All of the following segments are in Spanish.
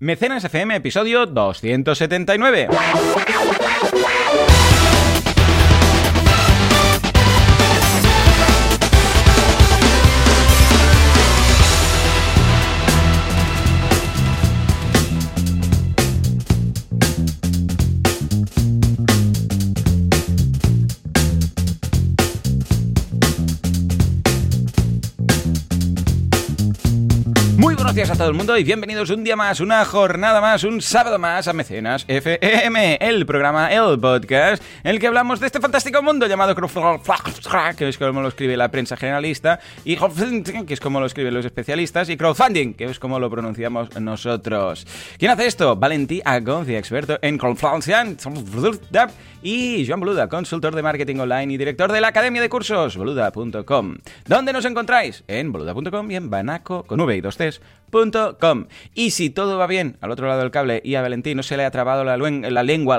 Mecenas FM, episodio 279. Días a todo el mundo y bienvenidos un día más, una jornada más, un sábado más a Mecenas FM, el programa, el podcast, en el que hablamos de este fantástico mundo llamado que es como lo escribe la prensa generalista, y que es como lo escriben los especialistas, y crowdfunding, que es como lo pronunciamos nosotros. ¿Quién hace esto? Valentí Agoncia, experto en crowdfunding, y Joan Boluda, consultor de marketing online y director de la Academia de Cursos, boluda.com. ¿Dónde nos encontráis? En boluda.com y en banaco con v y dos Cs, punto com. Y si todo va bien al otro lado del cable y a Valentín no se le ha trabado la, lengua, la lengua,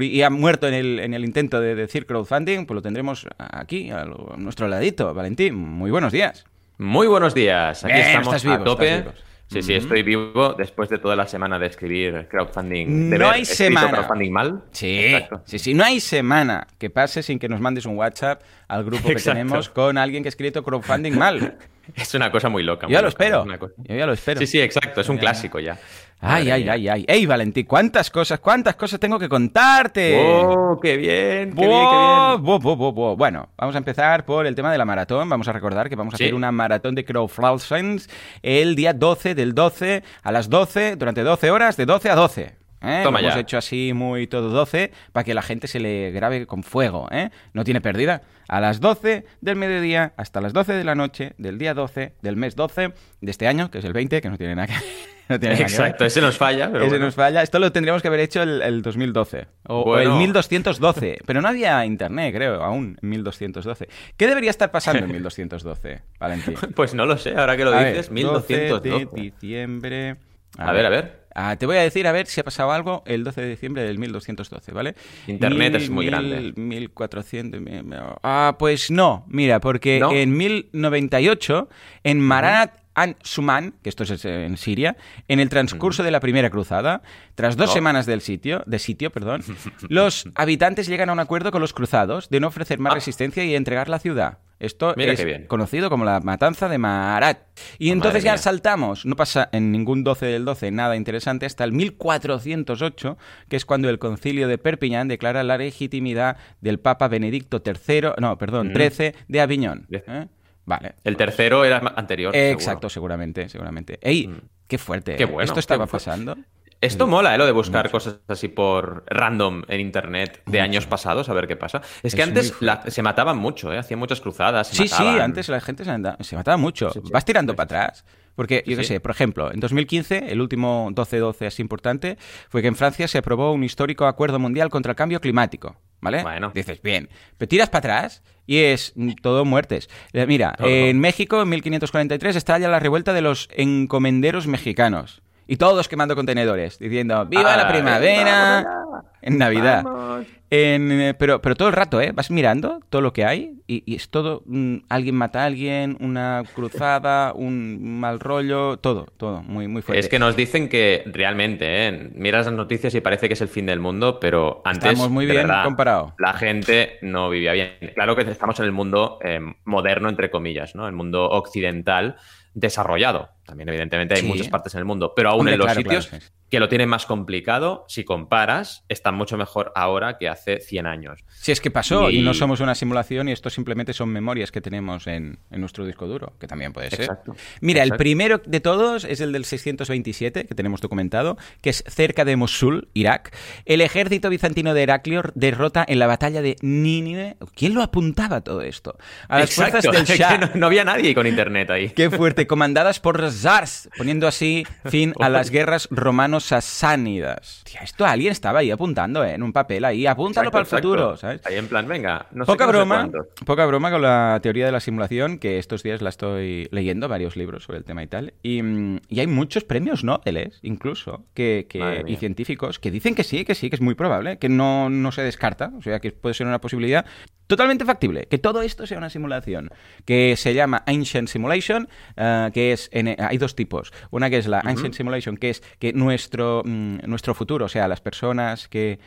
y ha muerto en el, en el intento de decir crowdfunding, pues lo tendremos aquí, a, lo- a nuestro ladito. Valentín, muy buenos días. Muy buenos días. Aquí estamos estás vivo, a tope. Sí, sí, estoy vivo después de toda la semana de escribir crowdfunding. De No ver hay semana. crowdfunding mal. Sí, Exacto. sí, sí. No hay semana que pase sin que nos mandes un WhatsApp al grupo que Exacto. tenemos con alguien que ha escrito crowdfunding mal. Es una cosa muy loca. Yo muy ya lo espero. es Yo ya lo espero. Sí, sí, exacto. Es un clásico ya. Ay, ay, ay, ay. Ey, Valentín, cuántas cosas, cuántas cosas tengo que contarte. ¡Oh, qué bien! ¡Qué bien, qué bien! Bueno, vamos a empezar por el tema de la maratón. Vamos a recordar que vamos a Sí. hacer una maratón de crowdfunding el día 12 del 12 a las 12, durante 12 horas, de 12 a 12. ¿eh? Toma Lo hemos ya. hecho así muy todo 12 para que la gente se le grabe con fuego. ¿eh? No tiene pérdida. A las 12 del mediodía hasta las 12 de la noche del día 12 del mes 12 de este año, que es el 20, que no tiene nada que, no tiene nada que ver. Exacto, ese nos falla, pero Ese bueno. nos falla. Esto lo tendríamos que haber hecho el, el 2012. O, el 1212. Pero no había internet, creo, aún, en 1212. ¿Qué debería estar pasando en 1212, Valentín? Pues no lo sé, ahora que lo A dices, ver, 12 de 1212. diciembre... A ver, a ver. Ah, te voy a decir a ver si ha pasado algo el 12 de diciembre del 1212, ¿vale? Internet Mil- es muy mil- grande. 1400... mil- Ah, pues no. Mira, porque ¿No? en 1098, en Maranat An Suman, que esto es en Siria, en el transcurso de la primera cruzada, tras dos Oh. semanas del sitio, de sitio, perdón, los habitantes llegan a un acuerdo con los cruzados de no ofrecer más Ah. resistencia y entregar la ciudad. Esto Mira es bien. conocido como la matanza de Marat. Y Oh, entonces ya saltamos, no pasa en ningún 12 del 12 nada interesante, hasta el 1408, que es cuando el concilio de Perpiñán declara la legitimidad del Papa Benedicto III, no, perdón, Mm. 13 de Aviñón. ¿eh? Vale. El tercero era anterior. Eh, seguro. Exacto, seguramente, seguramente. ¡Ey! Qué fuerte. Qué ¿eh? bueno, Esto estaba pasando. Esto mola, ¿eh? Lo de buscar cosas así por random en internet de años pasados, a ver qué pasa. Es que Es antes la- se mataban mucho, ¿eh? Hacían muchas cruzadas. se Sí, sí, antes la gente se, mataba mucho. Sí, sí. Vas tirando Sí, para atrás. Porque, yo qué sé, por ejemplo, en 2015, el último 12-12 así importante, fue que en Francia se aprobó un histórico acuerdo mundial contra el cambio climático. ¿Vale? Bueno. Dices, bien. Pero tiras para atrás y es todo muertes. Eh, Mira, Todo. en México, en 1543, estalla la revuelta de los encomenderos mexicanos. Y todos quemando contenedores, diciendo, ¡Viva la Ay, primavera! En Navidad. En, eh, pero, pero todo el rato, ¿eh? Vas mirando todo lo que hay y, y es todo, mm, alguien mata a alguien, una cruzada, un mal rollo, todo, todo, muy, muy fuerte. Es que nos dicen que realmente, ¿eh? miras las noticias y parece que es el fin del mundo, pero antes. Estamos muy bien verdad, comparado. La gente no vivía bien. Claro que estamos en el mundo eh, moderno, entre comillas, ¿no? El mundo occidental desarrollado. También, evidentemente, hay Sí. muchas partes en el mundo, pero aún Hombre, en los claro, sitios claro, sí. que lo tienen más complicado, si comparas, están mucho mejor ahora que hace 100 años. Si es que pasó y... Y- no somos una simulación y esto simplemente son memorias que tenemos en, en nuestro disco duro, que también puede ser. Exacto. Mira, el primero de todos es el del 627, que tenemos documentado, que es cerca de Mosul, Irak. El ejército bizantino de Heraclio derrota en la batalla de Nínive. ¿Quién lo apuntaba todo esto? A las Exacto, fuerzas del Shah. no, no había nadie con internet ahí. Qué fuerte, comandadas por zars, poniendo así fin a las guerras romano-sasánidas. Tía, esto alguien estaba ahí apuntando, ¿eh? En un papel ahí, apúntalo Exacto, para el exacto. futuro, ¿sabes? Ahí en plan, venga, no sé Poca qué, no sé broma, poca broma con la teoría de la simulación, que estos días la estoy leyendo, varios libros sobre el tema y tal. Y, mm, y hay muchos premios Nobel, ¿eh? incluso, que, y científicos que dicen que sí, que sí, que es muy probable, que no, no se descarta, o sea, que puede ser una posibilidad. Totalmente factible que todo esto sea una simulación que se llama Ancient Simulation, eh, que es, en- hay dos tipos. Una que es la Ancient Simulation, que es que nuestro, mm, nuestro futuro, o sea, las personas que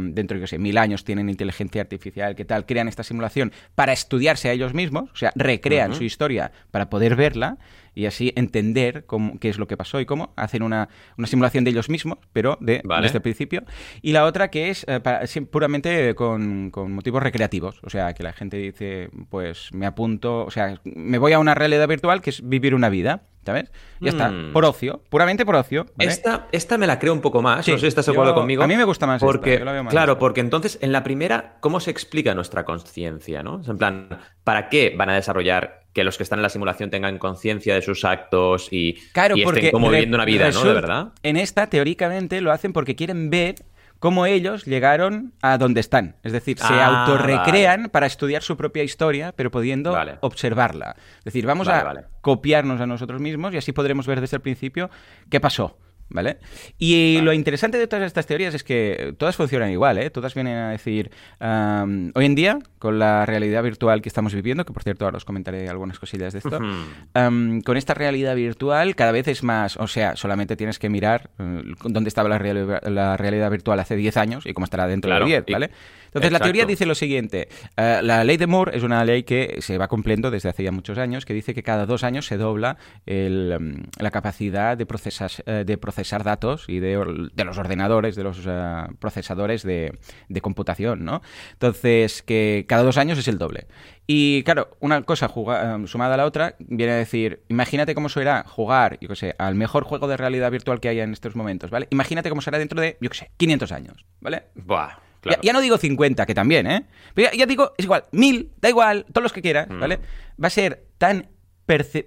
dentro de, yo sé, mil años tienen inteligencia artificial, que tal, crean esta simulación para estudiarse a ellos mismos, o sea, recrean su historia para poder verla y así entender cómo, qué es lo que pasó y cómo. Hacen una, una simulación de ellos mismos, pero de, Vale. desde el principio. Y la otra que es eh, para- puramente con, con motivos recreativos. O sea, que la gente dice, pues me apunto, o sea, me voy a una realidad virtual que es vivir una vida, ¿sabes? Ya está, Mm. por ocio, puramente por ocio. ¿vale? Esta, esta me la creo un poco más, Sí, no sé si estás de acuerdo conmigo. a mí me gusta más esta, porque, yo la veo más Claro, esta. porque entonces en la primera, ¿cómo se explica nuestra conciencia? ¿no? En plan, ¿para qué van a desarrollar que los que están en la simulación tengan conciencia de sus actos y, Claro, y porque estén como viviendo una vida, ¿no? De verdad. En esta, teóricamente, lo hacen porque quieren ver cómo ellos llegaron a donde están. Es decir, se Ah, autorrecrean para estudiar su propia historia, pero pudiendo Vale. observarla. Es decir, vamos Vale, a copiarnos a nosotros mismos y así podremos ver desde el principio qué pasó. ¿Vale? Y lo interesante de todas estas teorías es que todas funcionan igual, ¿eh? Todas vienen a decir, hoy en día, con la realidad virtual que estamos viviendo, que por cierto ahora os comentaré algunas cosillas de esto, con esta realidad virtual cada vez es más, o sea, solamente tienes que mirar eh, dónde estaba la, reali- la realidad virtual hace 10 años y cómo estará dentro Claro, de 10, y- ¿vale? Entonces la teoría dice lo siguiente, eh, la ley de Moore es una ley que se va cumpliendo desde hace ya muchos años, que dice que cada dos años se dobla el, mm, la capacidad de, procesas- eh, de procesar datos y de, de los ordenadores, de los eh, procesadores de, de computación, ¿no? Entonces, que cada dos años es el doble. Y claro, una cosa eh, sumada a la otra viene a decir, imagínate cómo será jugar, yo qué sé, al mejor juego de realidad virtual que haya en estos momentos, ¿vale? Imagínate cómo será dentro de, yo qué sé, 500 años, ¿vale? Buah, Ya, claro. ya no digo 50, que también, ¿eh? Pero ya, ya digo, es igual, 1000, da igual, todos los que quieras, Mm. ¿vale? Va a ser tan.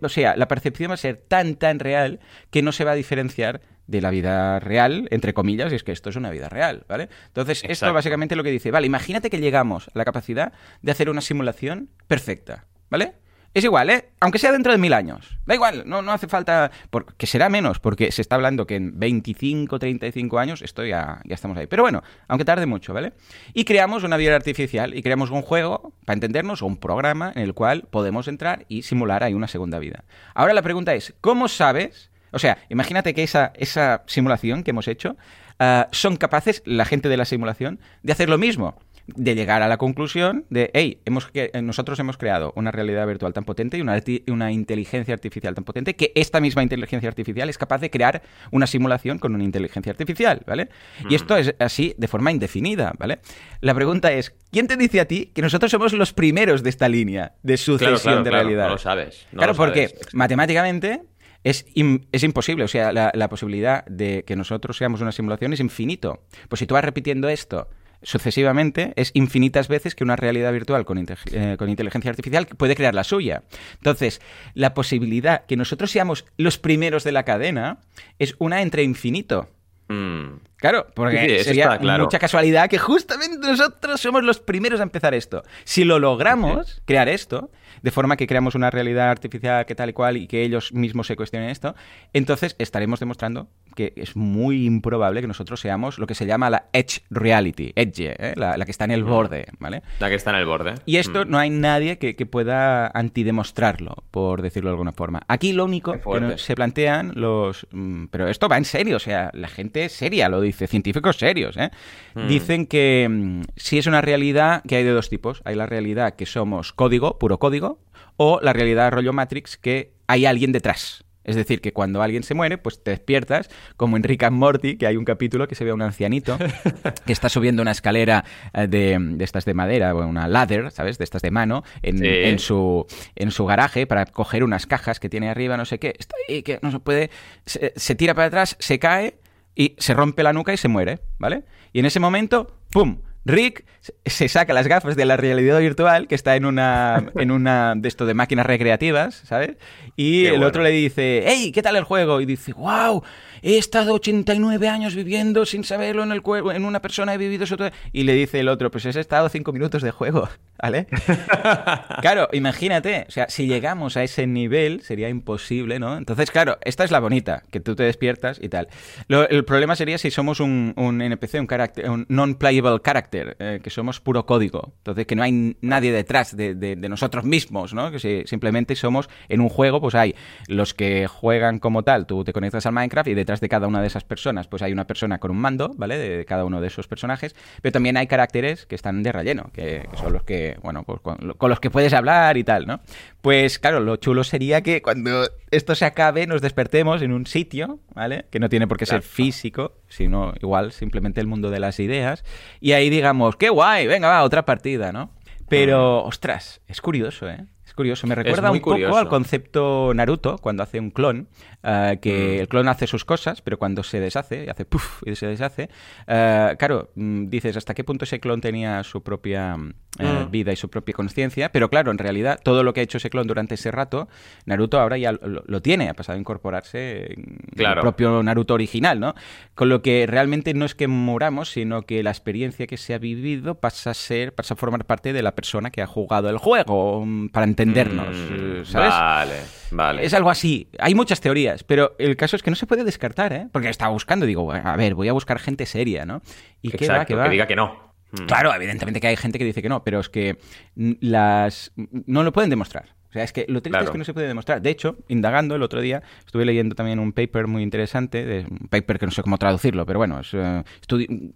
o sea, la percepción va a ser tan, tan real que no se va a diferenciar de la vida real, entre comillas, y es que esto es una vida real, ¿vale? Entonces, esto Exacto. básicamente lo que dice, vale, imagínate que llegamos a la capacidad de hacer una simulación perfecta, ¿vale? Es igual, ¿eh? Aunque sea dentro de mil años. Da igual, no, no hace falta... Porque será menos, porque se está hablando que en 25, 35 años esto ya, ya estamos ahí. Pero bueno, aunque tarde mucho, ¿vale? Y creamos una vida artificial y creamos un juego, para entendernos, o un programa en el cual podemos entrar y simular ahí una segunda vida. Ahora la pregunta es, ¿cómo sabes? O sea, imagínate que esa, esa simulación que hemos hecho ah, son capaces, la gente de la simulación, de hacer lo mismo de llegar a la conclusión de, hey, hemos, nosotros hemos creado una realidad virtual tan potente y una, una inteligencia artificial tan potente que esta misma inteligencia artificial es capaz de crear una simulación con una inteligencia artificial, ¿vale? Y esto es así de forma indefinida, ¿vale? La pregunta es, ¿quién te dice a ti que nosotros somos los primeros de esta línea de sucesión Claro, claro, de claro, realidad? no lo sabes, no claro, lo porque sabes. matemáticamente es, es imposible. O sea, la, posibilidad de que nosotros seamos una simulación es infinito. Pues si tú vas repitiendo esto sucesivamente, es infinitas veces que una realidad virtual con, eh, con inteligencia artificial puede crear la suya. Entonces, la posibilidad que nosotros seamos los primeros de la cadena es una entre infinito. Mm. Claro, porque Sí, sería claro. mucha casualidad que justamente nosotros somos los primeros a empezar esto. Si lo logramos, crear esto, de forma que creamos una realidad artificial que tal y cual y que ellos mismos se cuestionen esto, entonces estaremos demostrando que es muy improbable que nosotros seamos lo que se llama la edge reality, edge, ¿eh? la, la que está en el borde, ¿vale? La que está en el borde. Y esto Mm. no hay nadie que, que pueda antidemostrarlo, por decirlo de alguna forma. Aquí lo único que se plantean los... mm, Pero esto va en serio, o sea, la gente seria lo dice, científicos serios, ¿eh? Mm. Dicen que mm, si es una realidad que hay de dos tipos. Hay la realidad que somos código, puro código, o la realidad rollo Matrix que hay alguien detrás. Es decir, que cuando alguien se muere, pues te despiertas, como en Rick and Morty, que hay un capítulo que se ve a un ancianito que está subiendo una escalera eh, de, de estas de madera, o una ladder, ¿sabes? De estas de mano, en, Sí. en su, en su garaje para coger unas cajas que tiene arriba, no sé qué. Está ahí, que no se puede. Se, se tira para atrás, se cae y se rompe la nuca y se muere, ¿vale? Y en ese momento, ¡pum! Rick se- saca las gafas de la realidad virtual, que está en una, en una de esto de máquinas recreativas, ¿sabes? Y Qué el bueno. otro le dice, hey, ¿qué tal el juego? Y dice, wow, he estado 89 años viviendo sin saberlo en el cuerpo, en una persona he vivido eso todo". Y le dice el otro, pues has estado 5 minutos de juego, ¿vale? claro, imagínate, o sea, si llegamos a ese nivel sería imposible, ¿no? Entonces, claro, esta es la bonita, que tú te despiertas y tal. Lo- el problema sería si somos un, un NPC, un, carácter- un non-playable character, eh, que somos puro código. Entonces, que no hay nadie detrás de, de- de nosotros mismos, ¿no? Que si- simplemente somos en un juego, pues hay los que juegan como tal, tú te conectas al Minecraft y detrás de cada una de esas personas, pues hay una persona con un mando, ¿vale? De, cada uno de esos personajes, pero también hay caracteres que están de relleno, que, que son los que, bueno, pues con, con los que puedes hablar y tal, ¿no? Pues claro, lo chulo sería que cuando esto se acabe nos despertemos en un sitio, ¿vale? Que no tiene por qué ser físico, sino igual simplemente el mundo de las ideas. Y ahí digamos, qué guay, venga, va, otra partida, ¿no? Pero, ostras, es curioso, ¿eh? Curioso, me recuerda un poco al concepto Naruto cuando hace un clon, eh, que Mm. el clon hace sus cosas, pero cuando se deshace, y hace puff y se deshace, eh, claro, mm, dices hasta qué punto ese clon tenía su propia mm, eh, vida y su propia conciencia, pero claro, en realidad todo lo que ha hecho ese clon durante ese rato, Naruto ahora ya lo, lo tiene, ha pasado a incorporarse en Claro. el propio Naruto original, ¿no? Con lo que realmente no es que moramos, sino que la experiencia que se ha vivido pasa a ser, pasa a formar parte de la persona que ha jugado el juego, para entendernos, Mm, ¿sabes? Vale, vale. Es algo así. Hay muchas teorías, pero el caso es que no se puede descartar, ¿eh? Porque estaba buscando, digo, a ver, voy a buscar gente seria, ¿no? Y qué va, Exacto, qué va. que diga que no. Mm. Claro, evidentemente que hay gente que dice que no, pero es que las no lo pueden demostrar. O sea, es que lo triste Claro. es que no se puede demostrar. De hecho, indagando el otro día, estuve leyendo también un paper muy interesante, de, un paper que no sé cómo traducirlo, pero bueno, es eh,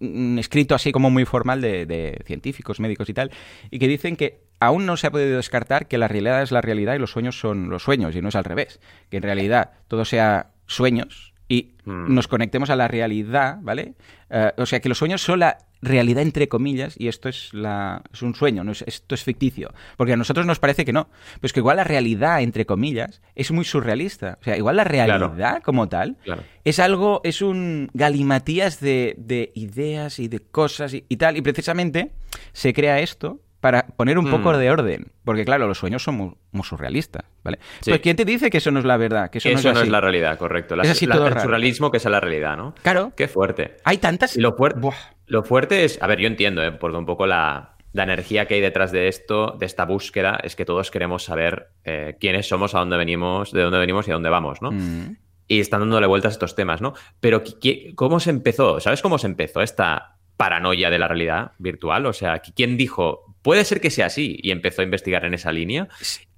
un escrito así como muy formal de, de científicos, médicos y tal, y que dicen que aún no se ha podido descartar que la realidad es la realidad y los sueños son los sueños, y no es al revés. Que en realidad todo sea sueños y Mm. nos conectemos a la realidad, ¿vale? Eh, o sea, que los sueños son la realidad entre comillas y esto es, la, es un sueño, no es, esto es ficticio. Porque a nosotros nos parece que no. Pues que igual la realidad entre comillas es muy surrealista. O sea, igual la realidad como tal Claro. es algo, es un galimatías de, de ideas y de cosas y, y tal. Y precisamente se crea esto para poner un poco Mm. de orden. Porque claro, los sueños son muy, muy surrealistas, ¿vale? Sí. Pues ¿quién te dice que eso no es la verdad? Que eso, Eso, no es, así? la realidad, correcto. La- Es así la- todo el raro. surrealismo que es la realidad, ¿no? Claro. Qué fuerte. Hay tantas... Lo fuerte, Buah. lo fuerte es, a ver, yo entiendo, ¿eh? porque un poco la, la energía que hay detrás de esto, de esta búsqueda, es que todos queremos saber eh, quiénes somos, a dónde venimos, de dónde venimos y a dónde vamos, ¿no? Mm. Y están dándole vueltas a estos temas, ¿no? Pero ¿qui- qui- ¿cómo se empezó? ¿Sabes cómo se empezó esta paranoia de la realidad virtual? O sea, ¿qui- ¿quién dijo, puede ser que sea así? Y empezó a investigar en esa línea.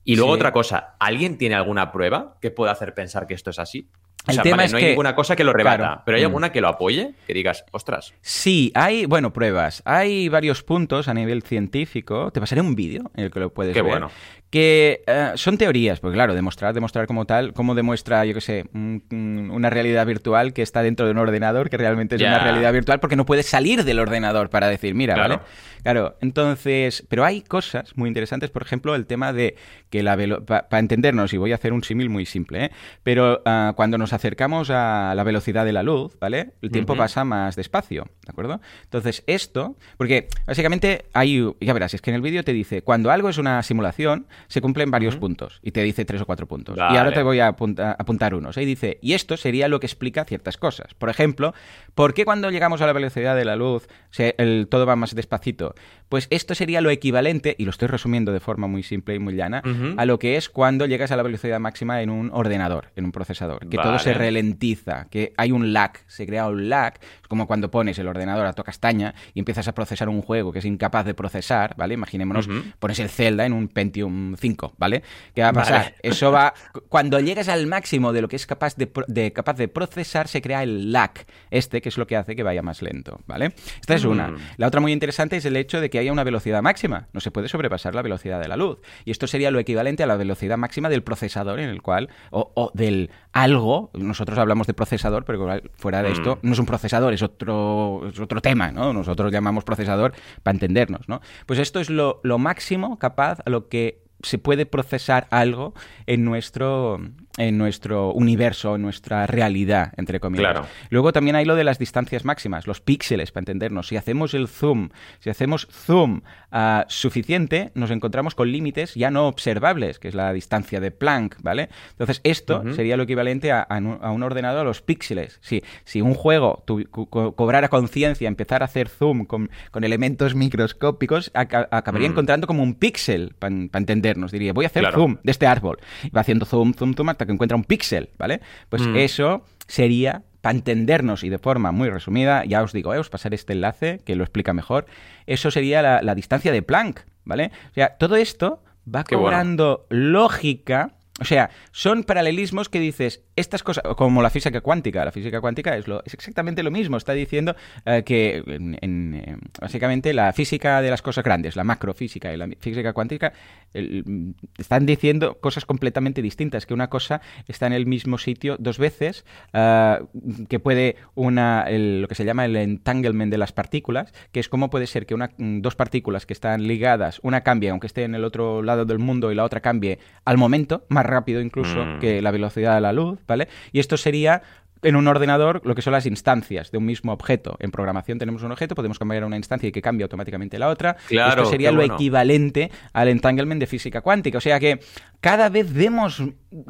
Y luego Sí. otra cosa, ¿alguien tiene alguna prueba que pueda hacer pensar que esto es así? O El sea, tema vale, es no hay que- ninguna cosa que lo rebata, Claro. pero ¿hay Mm. alguna que lo apoye? Que digas, ostras, Sí, hay, bueno, pruebas. Hay varios puntos a nivel científico. Te pasaré un vídeo en el que lo puedes Qué ver. bueno. Que eh, son teorías, porque claro, demostrar, demostrar como tal, cómo demuestra, yo qué sé, un- un- una realidad virtual que está dentro de un ordenador, que realmente es una realidad virtual, porque no puedes salir del ordenador para decir, mira, Claro. ¿vale? Claro, entonces, pero hay cosas muy interesantes, por ejemplo, el tema de que la para entendernos, y voy a hacer un símil muy simple, ¿eh? pero ah, cuando nos acercamos a la velocidad de la luz, ¿vale? El tiempo pasa más despacio, ¿de acuerdo? Entonces, esto, porque básicamente hay, ya verás, es que en el vídeo te dice, cuando algo es una simulación, se cumplen varios puntos, y te dice tres o cuatro puntos. Y ahora Vale. te voy a apunta- apuntar unos. Y dice, y esto sería lo que explica ciertas cosas. Por ejemplo, ¿por qué cuando llegamos a la velocidad de la luz se- el, todo va más despacito? Pues esto sería lo equivalente, y lo estoy resumiendo de forma muy simple y muy llana, a lo que es cuando llegas a la velocidad máxima en un ordenador, en un procesador. Que todo se ralentiza, que hay un lag, se crea un lag, es como cuando pones el ordenador a toda castaña y empiezas a procesar un juego que es incapaz de procesar, ¿vale? Imaginémonos, pones el Zelda en un Pentium 5, ¿vale? ¿Qué va a pasar? Vale. Eso va. Cuando llegas al máximo de lo que es capaz de- capaz de procesar, se crea el lag, este, que es lo que hace que vaya más lento, ¿vale? Esta es una. Mm. La otra muy interesante es el hecho de que haya una velocidad máxima. No se puede sobrepasar la velocidad de la luz. Y esto sería lo equivalente a la velocidad máxima del procesador en el cual, o, o del algo, nosotros hablamos de procesador, pero fuera de Mm. esto, no es un procesador, es otro, es otro tema, ¿no? Nosotros llamamos procesador para entendernos, ¿no? Pues esto es lo, lo máximo capaz a lo que se puede procesar algo en nuestro, en nuestro universo, en nuestra realidad, entre comillas. Claro. Luego también hay lo de las distancias máximas, los píxeles, para entendernos. Si hacemos el zoom, si hacemos zoom ah, suficiente, nos encontramos con límites ya no observables, que es la distancia de Planck, ¿vale? Entonces, esto sería lo equivalente a, a un- ordenador a los píxeles. Si, si un juego tu- co- co- cobrara conciencia, empezar a hacer zoom con, con elementos microscópicos, aca- acabaría Mm. encontrando como un píxel, para entendernos. Diría, voy a hacer Claro. zoom de este árbol. Y va haciendo zoom, zoom, zoom hasta que encuentra un píxel, ¿vale? Pues Mm. eso sería para entendernos y de forma muy resumida, ya os digo, eh, os pasaré este enlace que lo explica mejor, eso sería la, la distancia de Planck, ¿vale? O sea, todo esto va Qué bueno. cobrando lógica. O sea, son paralelismos que dices, estas cosas, como la física cuántica, la física cuántica es, lo, es exactamente lo mismo, está diciendo eh, que en- eh, básicamente la física de las cosas grandes, la macrofísica y la física cuántica, mm, están diciendo cosas completamente distintas, que una cosa está en el mismo sitio dos veces, ah, que puede una, lo que se llama el entanglement de las partículas, que es cómo puede ser que una, mm, dos partículas que están ligadas, una cambie aunque esté en el otro lado del mundo y la otra cambie al momento, más rápido incluso Mm. que la velocidad de la luz, ¿vale? Y esto sería en un ordenador lo que son las instancias de un mismo objeto. En programación tenemos un objeto, podemos cambiar una instancia y que cambie automáticamente la otra. Claro, Esto sería lo bueno. equivalente al entanglement de física cuántica. O sea que cada vez vemos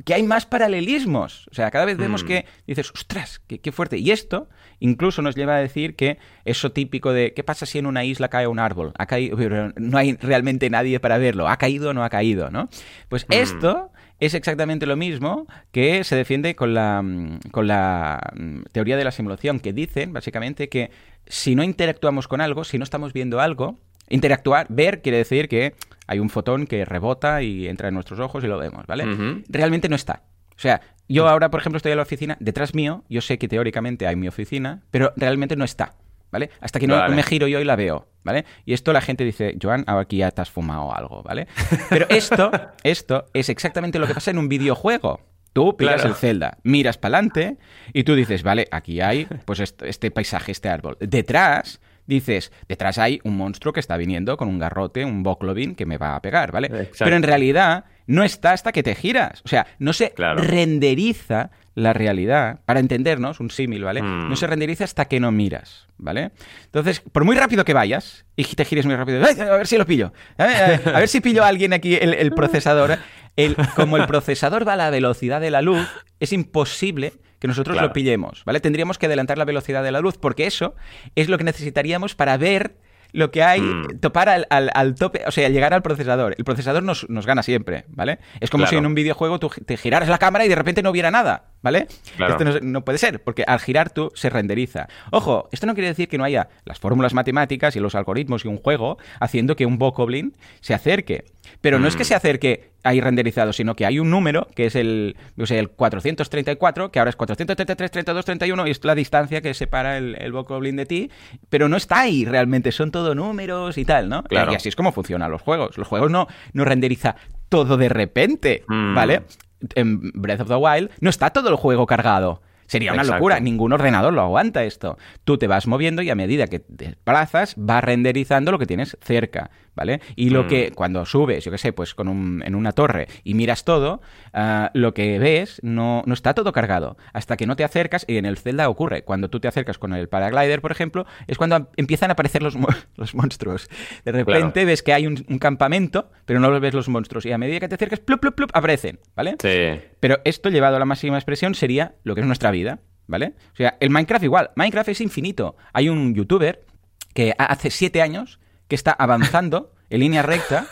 que hay más paralelismos. O sea, cada vez vemos Mm. que dices, ostras, qué, qué fuerte. Y esto incluso nos lleva a decir que eso típico de, ¿qué pasa si en una isla cae un árbol? Ha caído, no hay realmente nadie para verlo. ¿Ha caído o no ha caído? ¿no? Pues Mm. esto es exactamente lo mismo que se defiende con la, mm, con la mm, teoría de la simulación, que dicen básicamente que si no interactuamos con algo, si no estamos viendo algo, interactuar, ver quiere decir que hay un fotón que rebota y entra en nuestros ojos y lo vemos, ¿vale? Realmente no está. O sea, yo ahora, por ejemplo, estoy en la oficina, detrás mío, yo sé que teóricamente hay mi oficina, pero realmente no está, ¿vale? Hasta que no Vale. me giro yo y la veo, ¿vale? Y esto la gente dice, Joan, aquí ya te has fumado algo, ¿vale? Pero esto, esto es exactamente lo que pasa en un videojuego. Tú pillas Claro. el Zelda, miras para adelante y tú dices, vale, aquí hay pues est- este paisaje, este árbol. Detrás dices, detrás hay un monstruo que está viniendo con un garrote, un Boklobin que me va a pegar, ¿vale? Exacto. Pero en realidad no está hasta que te giras. O sea, no se Claro. renderiza la realidad, para entendernos, un símil, ¿vale? Mm. No se renderiza hasta que no miras, ¿vale? Entonces, por muy rápido que vayas y te gires muy rápido, ¡ay! a ver si lo pillo, a ver, a ver si pillo a alguien aquí el, el procesador. El, como el procesador va a la velocidad de la luz, es imposible que nosotros Claro. lo pillemos, ¿vale? Tendríamos que adelantar la velocidad de la luz, porque eso es lo que necesitaríamos para ver lo que hay, Mm. topar al, al- al tope, o sea, llegar al procesador. El procesador nos, nos gana siempre, ¿vale? Es como Claro. si en un videojuego tú te giraras la cámara y de repente no hubiera nada, ¿vale? Claro. Esto no, no puede ser, porque al girar tú se renderiza. Ojo, esto no quiere decir que no haya las fórmulas matemáticas y los algoritmos y un juego haciendo que un Bokoblin se acerque. Pero no es que Mm. se acerque ahí renderizado, sino que hay un número que es el, o sea, el 434, que ahora es 433, 32, 31, y es la distancia que separa el, el Bokoblin de ti, pero no está ahí realmente, son todo números y tal, ¿no? Claro. Y así es como funcionan los juegos. Los juegos no, no renderiza todo de repente, Mm. ¿vale? En Breath of the Wild no está todo el juego cargado. Sería una Exacto. locura, ningún ordenador lo aguanta esto. Tú te vas moviendo y a medida que te desplazas va renderizando lo que tienes cerca, ¿vale? Y lo Mm. que cuando subes, yo qué sé, pues con un- en una torre y miras todo, ah, lo que ves no, no está todo cargado. Hasta que no te acercas, y en el Zelda ocurre, cuando tú te acercas con el paraglider, por ejemplo, es cuando em- empiezan a aparecer los, mo- los monstruos. De repente ves que hay un, un campamento, pero no ves los monstruos. Y a medida que te acercas, plup, plup, plup, aparecen, ¿vale? Sí. Pero esto llevado a la máxima expresión sería lo que es nuestra vida, ¿vale? O sea, el Minecraft igual. Minecraft es infinito. Hay un youtuber que ha- hace siete años que está avanzando en línea recta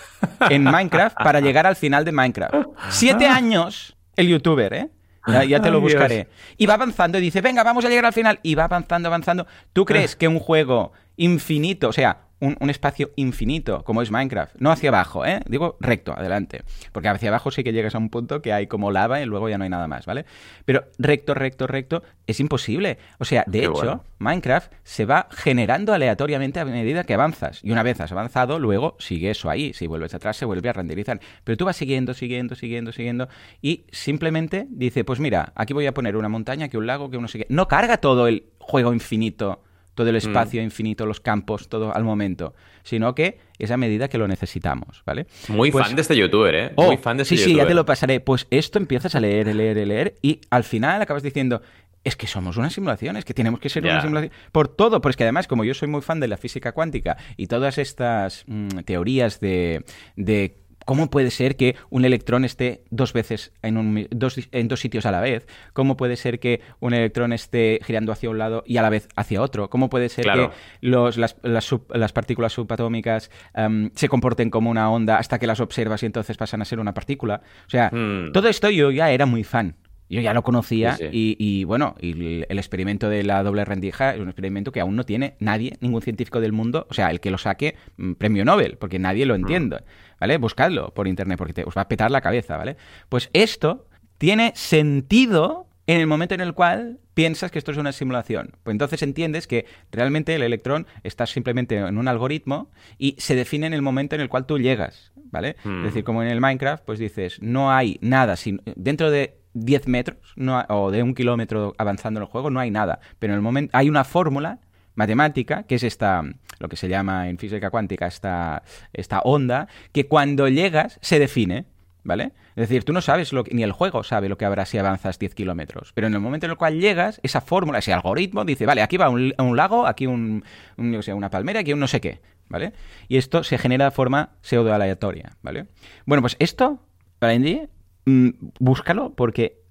en Minecraft para llegar al final de Minecraft. Siete años el youtuber, ¿eh? Ya, ya te lo buscaré. Y va avanzando y dice, venga, vamos a llegar al final. Y va avanzando, avanzando. ¿Tú crees que un juego infinito, o sea, un, un espacio infinito como es Minecraft, no hacia abajo, ¿eh? Digo recto, adelante. Porque hacia abajo sí que llegas a un punto que hay como lava y luego ya no hay nada más, ¿vale? Pero recto, recto, recto es imposible. O sea, de Qué hecho, bueno. Minecraft se va generando aleatoriamente a medida que avanzas. Y una vez has avanzado, luego sigue eso ahí. Si vuelves atrás, se vuelve a renderizar. Pero tú vas siguiendo, siguiendo, siguiendo, siguiendo. Y simplemente dice, pues mira, aquí voy a poner una montaña, aquí un lago, que uno sigue. No carga todo el juego infinito, todo el espacio infinito, los campos, todo al momento. Sino que es a medida que lo necesitamos, ¿vale? Muy Pues- fan de este youtuber, ¿eh? Oh, Muy fan de este sí, sí, youtuber. ya te lo pasaré. Pues esto empiezas a leer, leer, leer y al final acabas diciendo, es que somos una simulación, es que tenemos que ser una simulación. Por todo, pero es que además, como yo soy muy fan de la física cuántica y todas estas mm, teorías de, de cómo puede ser que un electrón esté dos veces en, un dos, en dos sitios a la vez, cómo puede ser que un electrón esté girando hacia un lado y a la vez hacia otro, cómo puede ser Claro. que los, las, las sub- las partículas subatómicas em, se comporten como una onda hasta que las observas y entonces pasan a ser una partícula. O sea, Hmm. todo esto yo ya era muy fan. Yo ya lo conocía Sí, sí. Y, y, bueno, y el, el experimento de la doble rendija es un experimento que aún no tiene nadie, ningún científico del mundo, o sea, el que lo saque, mm, premio Nobel, porque nadie lo entiende, ¿vale? Buscadlo por internet porque te, os va a petar la cabeza, ¿vale? Pues esto tiene sentido en el momento en el cual piensas que esto es una simulación. Pues entonces entiendes que realmente el electrón está simplemente en un algoritmo y se define en el momento en el cual tú llegas, ¿vale? Mm. Es decir, como en el Minecraft, pues dices, no hay nada, sin, dentro de 10 metros no o de un kilómetro avanzando en el juego, no hay nada. Pero en el momento hay una fórmula matemática, que es esta, lo que se llama en física cuántica, esta, esta onda, que cuando llegas se define. ¿Vale? Es decir, tú no sabes lo que, ni el juego sabe lo que habrá si avanzas 10 kilómetros. Pero en el momento en el cual llegas, esa fórmula, ese algoritmo dice, vale, aquí va un, un lago, aquí un, una palmera, aquí un no sé qué. ¿Vale? Y esto se genera de forma pseudo aleatoria. ¿Vale? Bueno, pues esto, Valentín, mm, búscalo porque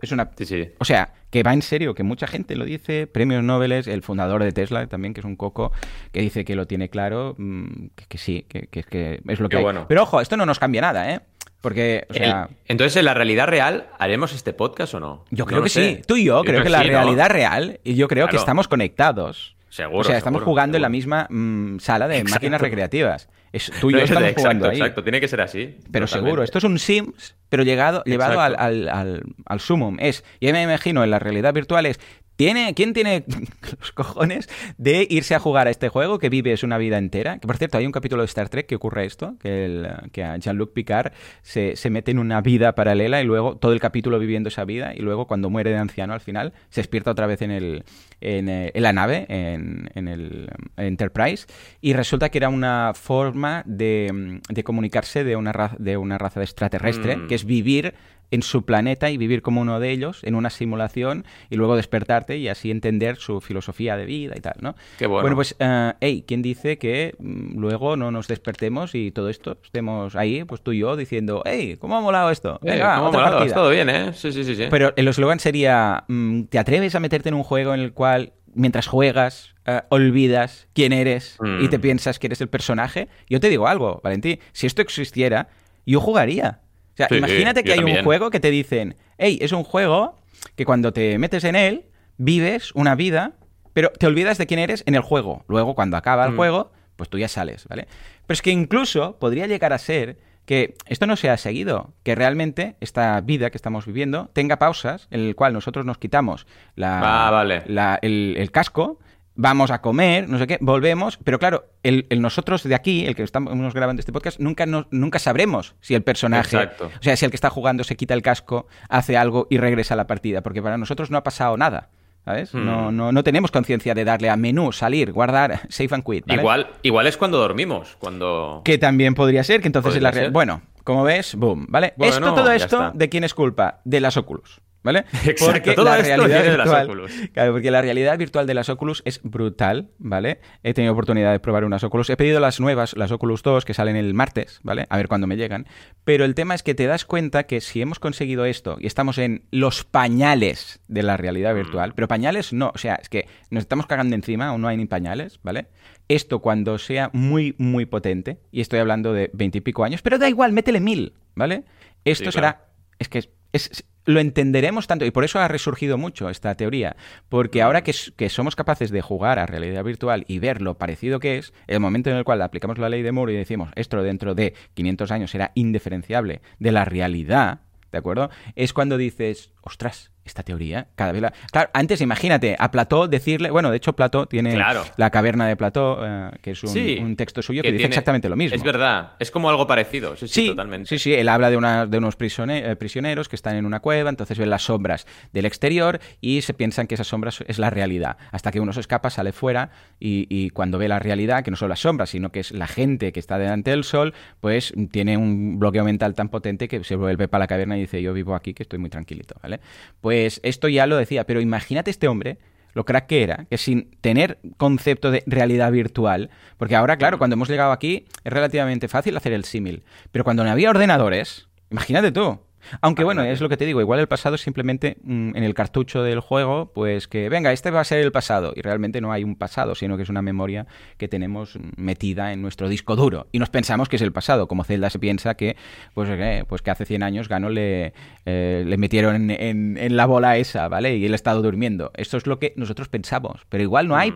es una Sí, sí. o sea, que va en serio, que mucha gente lo dice, premios Nobel, el fundador de Tesla también, que es un coco, que dice que lo tiene claro, mm, que, que sí, que, que- que es lo que hay. bueno. Pero ojo, esto no nos cambia nada, ¿eh? Porque, o sea, El- entonces, en la realidad real, ¿haremos este podcast o no? yo creo que sé. sí. Tú y yo, creo que la sí, ¿no? realidad real, y yo creo que estamos conectados. Seguro, O sea, estamos seguro, jugando en la misma mm, sala de Exacto. máquinas recreativas. Es, tú y yo estamos exacto, jugando ahí. exacto. Tiene que ser así. Pero totalmente. seguro, esto es un Sims, pero llegado, llevado al, al, al, al sumum. Es, ya me imagino, en la realidad virtual es, ¿tiene, ¿quién tiene los cojones de irse a jugar a este juego que vives una vida entera? Que por cierto, hay un capítulo de Star Trek que ocurre esto, que, el, que a Jean-Luc Picard se, se mete en una vida paralela y luego todo el capítulo viviendo esa vida y luego cuando muere de anciano al final se despierta otra vez en, el, en, eh, en la nave, en, en el Enterprise, y resulta que era una forma de, de comunicarse de una, raza, de una raza extraterrestre, Mm. que es vivir en su planeta y vivir como uno de ellos en una simulación y luego despertarte y así entender su filosofía de vida y tal, ¿no? Qué bueno. pues, eh, hey, ¿quién dice que mm, luego no nos despertemos y todo esto estemos ahí, pues tú y yo, diciendo, hey, ¿cómo ha molado esto? Venga, ¿cómo otra molado? partida". Todo bien, ¿eh? Sí, sí, sí. sí. Pero el eslogan sería, mm, ¿te atreves a meterte en un juego en el cual mientras juegas eh, olvidas quién eres Mm. y te piensas que eres el personaje? Yo te digo algo, Valentín, si esto existiera, yo jugaría. O sea, Sí, imagínate que hay un juego que te dicen, hey, es un juego que cuando te metes en él, vives una vida, pero te olvidas de quién eres en el juego. Luego, cuando acaba el Mm. juego, pues tú ya sales, ¿vale? Pero es que incluso podría llegar a ser que esto no sea seguido, que realmente esta vida que estamos viviendo tenga pausas en el cual nosotros nos quitamos la, Ah, vale. la- el, el casco, vamos a comer, no sé qué, volvemos, pero claro, el, el nosotros de aquí, el que estamos grabando este podcast, nunca, nos- nunca sabremos si el personaje, Exacto. o sea, si el que está jugando se quita el casco, hace algo y regresa a la partida, porque para nosotros no ha pasado nada. ¿Sabes? Hmm. No, no, no tenemos conciencia de darle a menú, salir, guardar, save and quit. ¿vale? Igual, igual es cuando dormimos, cuando... Que también podría ser, que entonces en la ser. Bueno, como ves, boom, ¿vale? Bueno, esto, todo esto, está. ¿de quién es culpa? De las Oculus. ¿Vale? Exacto, todo esto viene de las Oculus. Claro, porque la realidad virtual de las Oculus es brutal, ¿vale? He tenido oportunidad de probar unas Oculus. He pedido las nuevas, las Oculus 2, que salen el martes, ¿vale? A ver cuándo me llegan. Pero el tema es que te das cuenta que si hemos conseguido esto y estamos en los pañales de la realidad Mm. virtual, pero pañales no, o sea, es que nos estamos cagando encima, aún no hay ni pañales, ¿vale? Esto cuando sea muy, muy potente, y estoy hablando de veintipico años, pero da igual, métele mil, ¿vale? Esto Sí, será claro. es que es- es- lo entenderemos tanto y por eso ha resurgido mucho esta teoría, porque ahora que, que somos capaces de jugar a realidad virtual y ver lo parecido que es, el momento en el cual aplicamos la ley de Moore y decimos esto dentro de 500 años será indiferenciable de la realidad, ¿de acuerdo? Es cuando dices, ostras, esta teoría cada vez la... Claro, antes imagínate a Plató decirle, bueno, de hecho Plató tiene Claro. la caverna de Plató, eh, que es un, Sí, un texto suyo que, que dice tiene- exactamente lo mismo. Es verdad, es como algo parecido, sí, sí, Sí, totalmente. sí, sí, él habla de, una- de unos prisone- eh, prisioneros que están en una cueva, entonces ven las sombras del exterior y se piensan que esas sombras es la realidad. Hasta que uno se escapa, sale fuera y, y cuando ve la realidad, que no son las sombras, sino que es la gente que está delante del sol, pues tiene un bloqueo mental tan potente que se vuelve para la caverna y dice, yo vivo aquí, que estoy muy tranquilito, ¿vale? Pues esto ya lo decía, pero imagínate este hombre lo crack que era, que sin tener concepto de realidad virtual, porque ahora, claro, cuando hemos llegado aquí es relativamente fácil hacer el símil, pero cuando no había ordenadores, imagínate tú. Aunque bueno, es lo que te digo, igual el pasado es simplemente mm, en el cartucho del juego, pues que venga, este va a ser el pasado. Y realmente no hay un pasado, sino que es una memoria que tenemos metida en nuestro disco duro. Y nos pensamos que es el pasado, como Zelda se piensa que, pues, eh, pues que hace 100 años Gano le, eh, le metieron en, en, la bola esa, ¿vale? Y él ha estado durmiendo. Esto es lo que nosotros pensamos, pero igual no hay mm.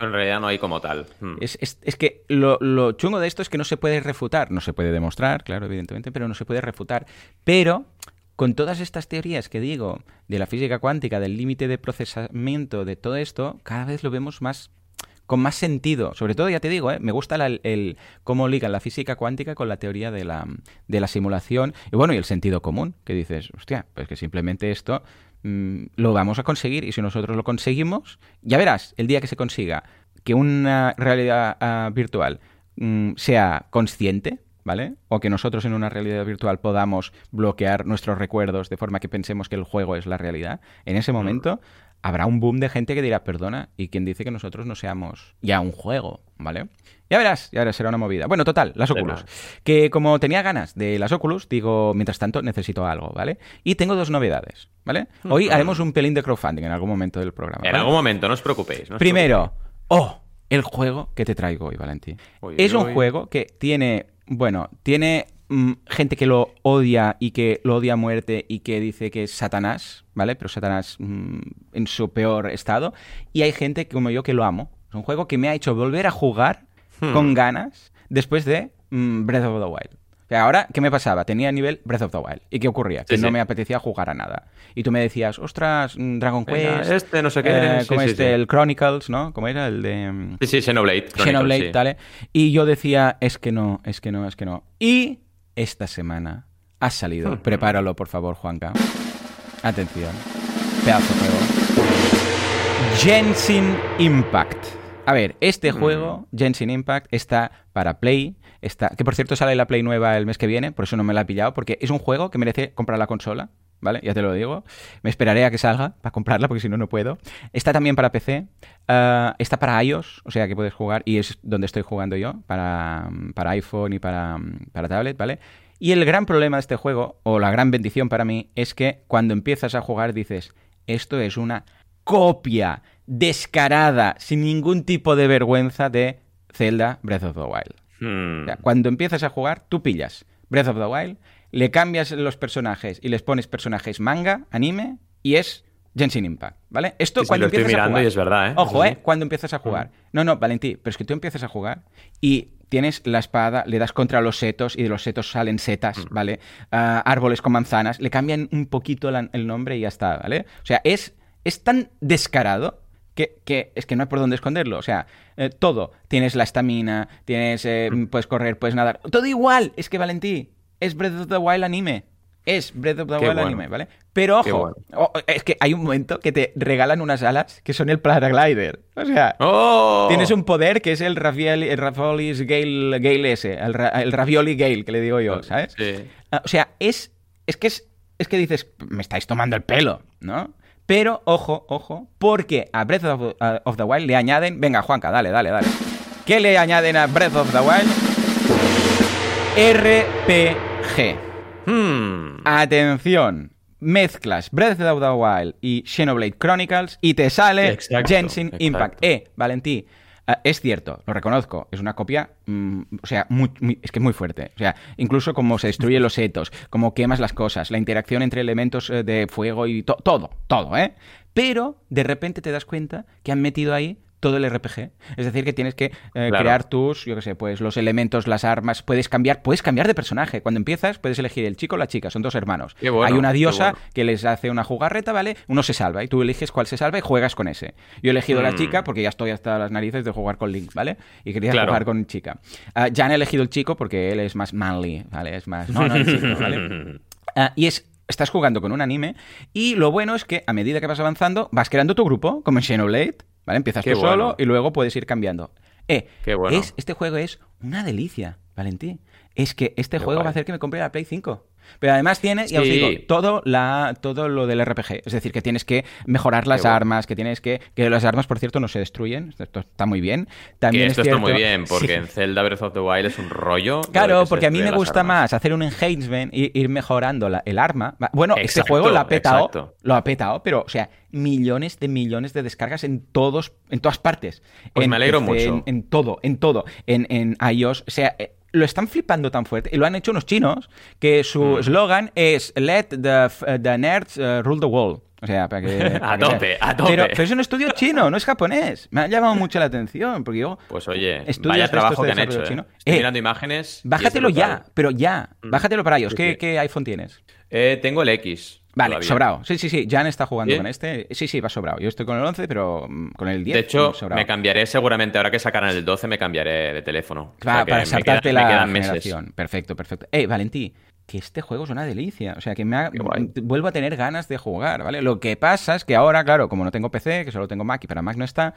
En realidad no hay como tal. Hmm. Es, que lo, chungo de esto es que no se puede refutar. No se puede demostrar, claro, evidentemente, pero no se puede refutar. Pero con todas estas teorías que digo de la física cuántica, del límite de procesamiento, de todo esto, cada vez lo vemos más con más sentido. Sobre todo, ya te digo, ¿eh? me gusta el, cómo ligan la física cuántica con la teoría de la, de la simulación y bueno, y el sentido común, que dices, hostia, pues que simplemente esto Mm, lo vamos a conseguir y si nosotros lo conseguimos, ya verás, el día que se consiga que una realidad ah, virtual mm, sea consciente, ¿vale? O que nosotros en una realidad virtual podamos bloquear nuestros recuerdos de forma que pensemos que el juego es la realidad, en ese momento habrá un boom de gente que dirá, perdona, y quien dice que nosotros no seamos ya un juego, ¿vale? Ya verás, ya verás, será una movida. Bueno, total, las Oculus. Que como tenía ganas de las Oculus, digo, mientras tanto necesito algo, ¿vale? Y tengo dos novedades, ¿vale? Hoy haremos un pelín de crowdfunding en algún momento del programa. En algún momento, no os preocupéis. Primero, oh, el juego que te traigo hoy, Valentín. es un juego que tiene, bueno, tiene Mm, gente que lo odia y que lo odia a muerte y que dice que es Satanás, ¿vale? Pero Satanás mm, en su peor estado. Y hay gente como yo que lo amo. Es un juego que me ha hecho volver a jugar hmm. con ganas después de mm, Breath of the Wild. O sea, ahora, ¿qué me pasaba? Tenía nivel Breath of the Wild. ¿Y qué ocurría? Que no me apetecía jugar a nada. Y tú me decías, ostras, Dragon Quest. este, no sé qué. Eh, como este, el Chronicles, ¿no? ¿Cómo era? El de. Sí, sí, Xenoblade. Xenoblade, ¿vale? Y yo decía, es que no, es que no, es que no. Y esta semana ha salido. Prepáralo, por favor, Juanca. Atención. Pedazo de juego. Genshin Impact. A ver, este mm. juego, Genshin Impact, está para Play. Está, que por cierto sale la Play nueva el mes que viene, por eso no me la he pillado, porque es un juego que merece comprar la consola. ¿vale? Ya te lo digo. Me esperaré a que salga para comprarla, porque si no, no puedo. Está también para PC. Ah, está para iOS, o sea que puedes jugar, y es donde estoy jugando yo, para, para iPhone y para, para tablet, ¿vale? Y el gran problema de este juego, o la gran bendición para mí, es que cuando empiezas a jugar dices, esto es una copia descarada, sin ningún tipo de vergüenza de Zelda Breath of the Wild. Hmm. cuando empiezas a jugar, tú pillas Breath of the Wild, le cambias los personajes y les pones personajes manga, anime, y es Genshin Impact, ¿vale? Esto cuando empiezas a jugar. Y es verdad, ¿eh? Ojo, ¿eh? Cuando empiezas a jugar. Hmm. No, no, Valentí, pero es que tú empiezas a jugar y tienes la espada, le das contra los setos y de los setos salen setas, mm. ¿vale? Ah, árboles con manzanas, le cambian un poquito el nombre y ya está, ¿vale? O sea, es, es tan descarado que, es que no hay por dónde esconderlo. O sea, eh, todo. Tienes la estamina, tienes, eh, mm. puedes correr, puedes nadar. Todo igual. Es que Valentí, es Breath of the Wild anime es Breath of the Wild anime, ¿vale? Pero ojo, es que hay un momento que te regalan unas alas que son el paraglider. O sea, ¡Oh! tienes un poder que es el Ravioli, el Gale, Gale ese, el, Ravioli Gale, que le digo yo, ¿sabes? Ah, o sea, es, es que es, es que dices, me estáis tomando el pelo, ¿no? Pero, ojo, ojo, porque a Breath of, of, the Wild le añaden. Venga, Juanca, dale, dale, dale. ¿Qué le añaden a Breath of the Wild? RPG. Hmm. Atención. Mezclas Breath of the Wild y Xenoblade Chronicles y te sale Genshin Impact. Eh, Valentí, es cierto, lo reconozco, es una copia, mm, o sea, es que es muy fuerte. O sea, incluso cómo se destruyen los setos, cómo quemas las cosas, la interacción entre elementos eh, de fuego y todo, todo, ¿eh? Pero de repente te das cuenta que han metido ahí todo el RPG. Es decir, que tienes que eh, crear tus, yo qué sé, pues los elementos, las armas, puedes cambiar, puedes cambiar de personaje. Cuando empiezas, puedes elegir el chico o la chica, son dos hermanos. Hay una diosa que les hace una jugarreta, ¿vale? Uno se salva y tú eliges cuál se salva y juegas con ese. Yo he elegido la mm. chica porque ya estoy hasta las narices de jugar con Link, ¿vale? Y quería jugar con chica. Ah, ya han elegido el chico porque él es más manly, ¿vale? Es más... No, no, el chico, ¿vale? Ah, y es estás jugando con un anime y lo bueno es que a medida que vas avanzando vas creando tu grupo, como en Xenoblade, ¿vale? Empiezas tú solo y luego puedes ir cambiando. Eh, es, este juego es una delicia, Valentín. Es que este juego va a hacer que me compre la Play 5. Pero además tiene, ya os Sí. digo, todo, la, todo lo del RPG. Es decir, que tienes que mejorar las bueno. armas, que tienes que... Que las armas, por cierto, no se destruyen. Esto está muy bien. También Que es esto está muy bien, porque Sí. en Zelda Breath of the Wild es un rollo. Claro, porque a mí me gusta armas. más hacer un enhancement y ir mejorando la- el arma. Bueno, este Exacto, juego lo ha petado, exacto. lo ha petado, pero, o sea, millones de millones de descargas en todos, en todas partes. Pues En me alegro mucho. En, en todo, en todo. En, en iOS, o sea, eh, lo están flipando tan fuerte y lo han hecho unos chinos que su Mm. eslogan es Let the, f- the nerds uh, rule the world. O sea, para que. para A que tope, a tope. Pero, pero es un estudio chino, no es japonés. Me ha llamado mucho la atención porque yo. Pues oye, vaya trabajo que han hecho. chino. ¿eh? Estoy Eh, mirando imágenes. Bájatelo ya, brutal. pero ya. Mm. Bájatelo para ellos. ¿Qué, qué iPhone tienes? Eh, tengo el X. Vale, todavía. sobrado. Sí, sí, sí. Jan está jugando ¿Sí? con este. Sí, sí, va sobrado. Yo estoy con el 11, pero mm, con el 10. De hecho, mm, me cambiaré seguramente ahora que sacaran el 12, me cambiaré de teléfono. O sea, para saltarte la meses. generación. Perfecto, perfecto. Eh, Valentí, que este juego es una delicia. O sea, que me ha- vuelvo a tener ganas de jugar, ¿vale? Lo que pasa es que ahora, claro, como no tengo PC, que solo tengo Mac y para Mac no está,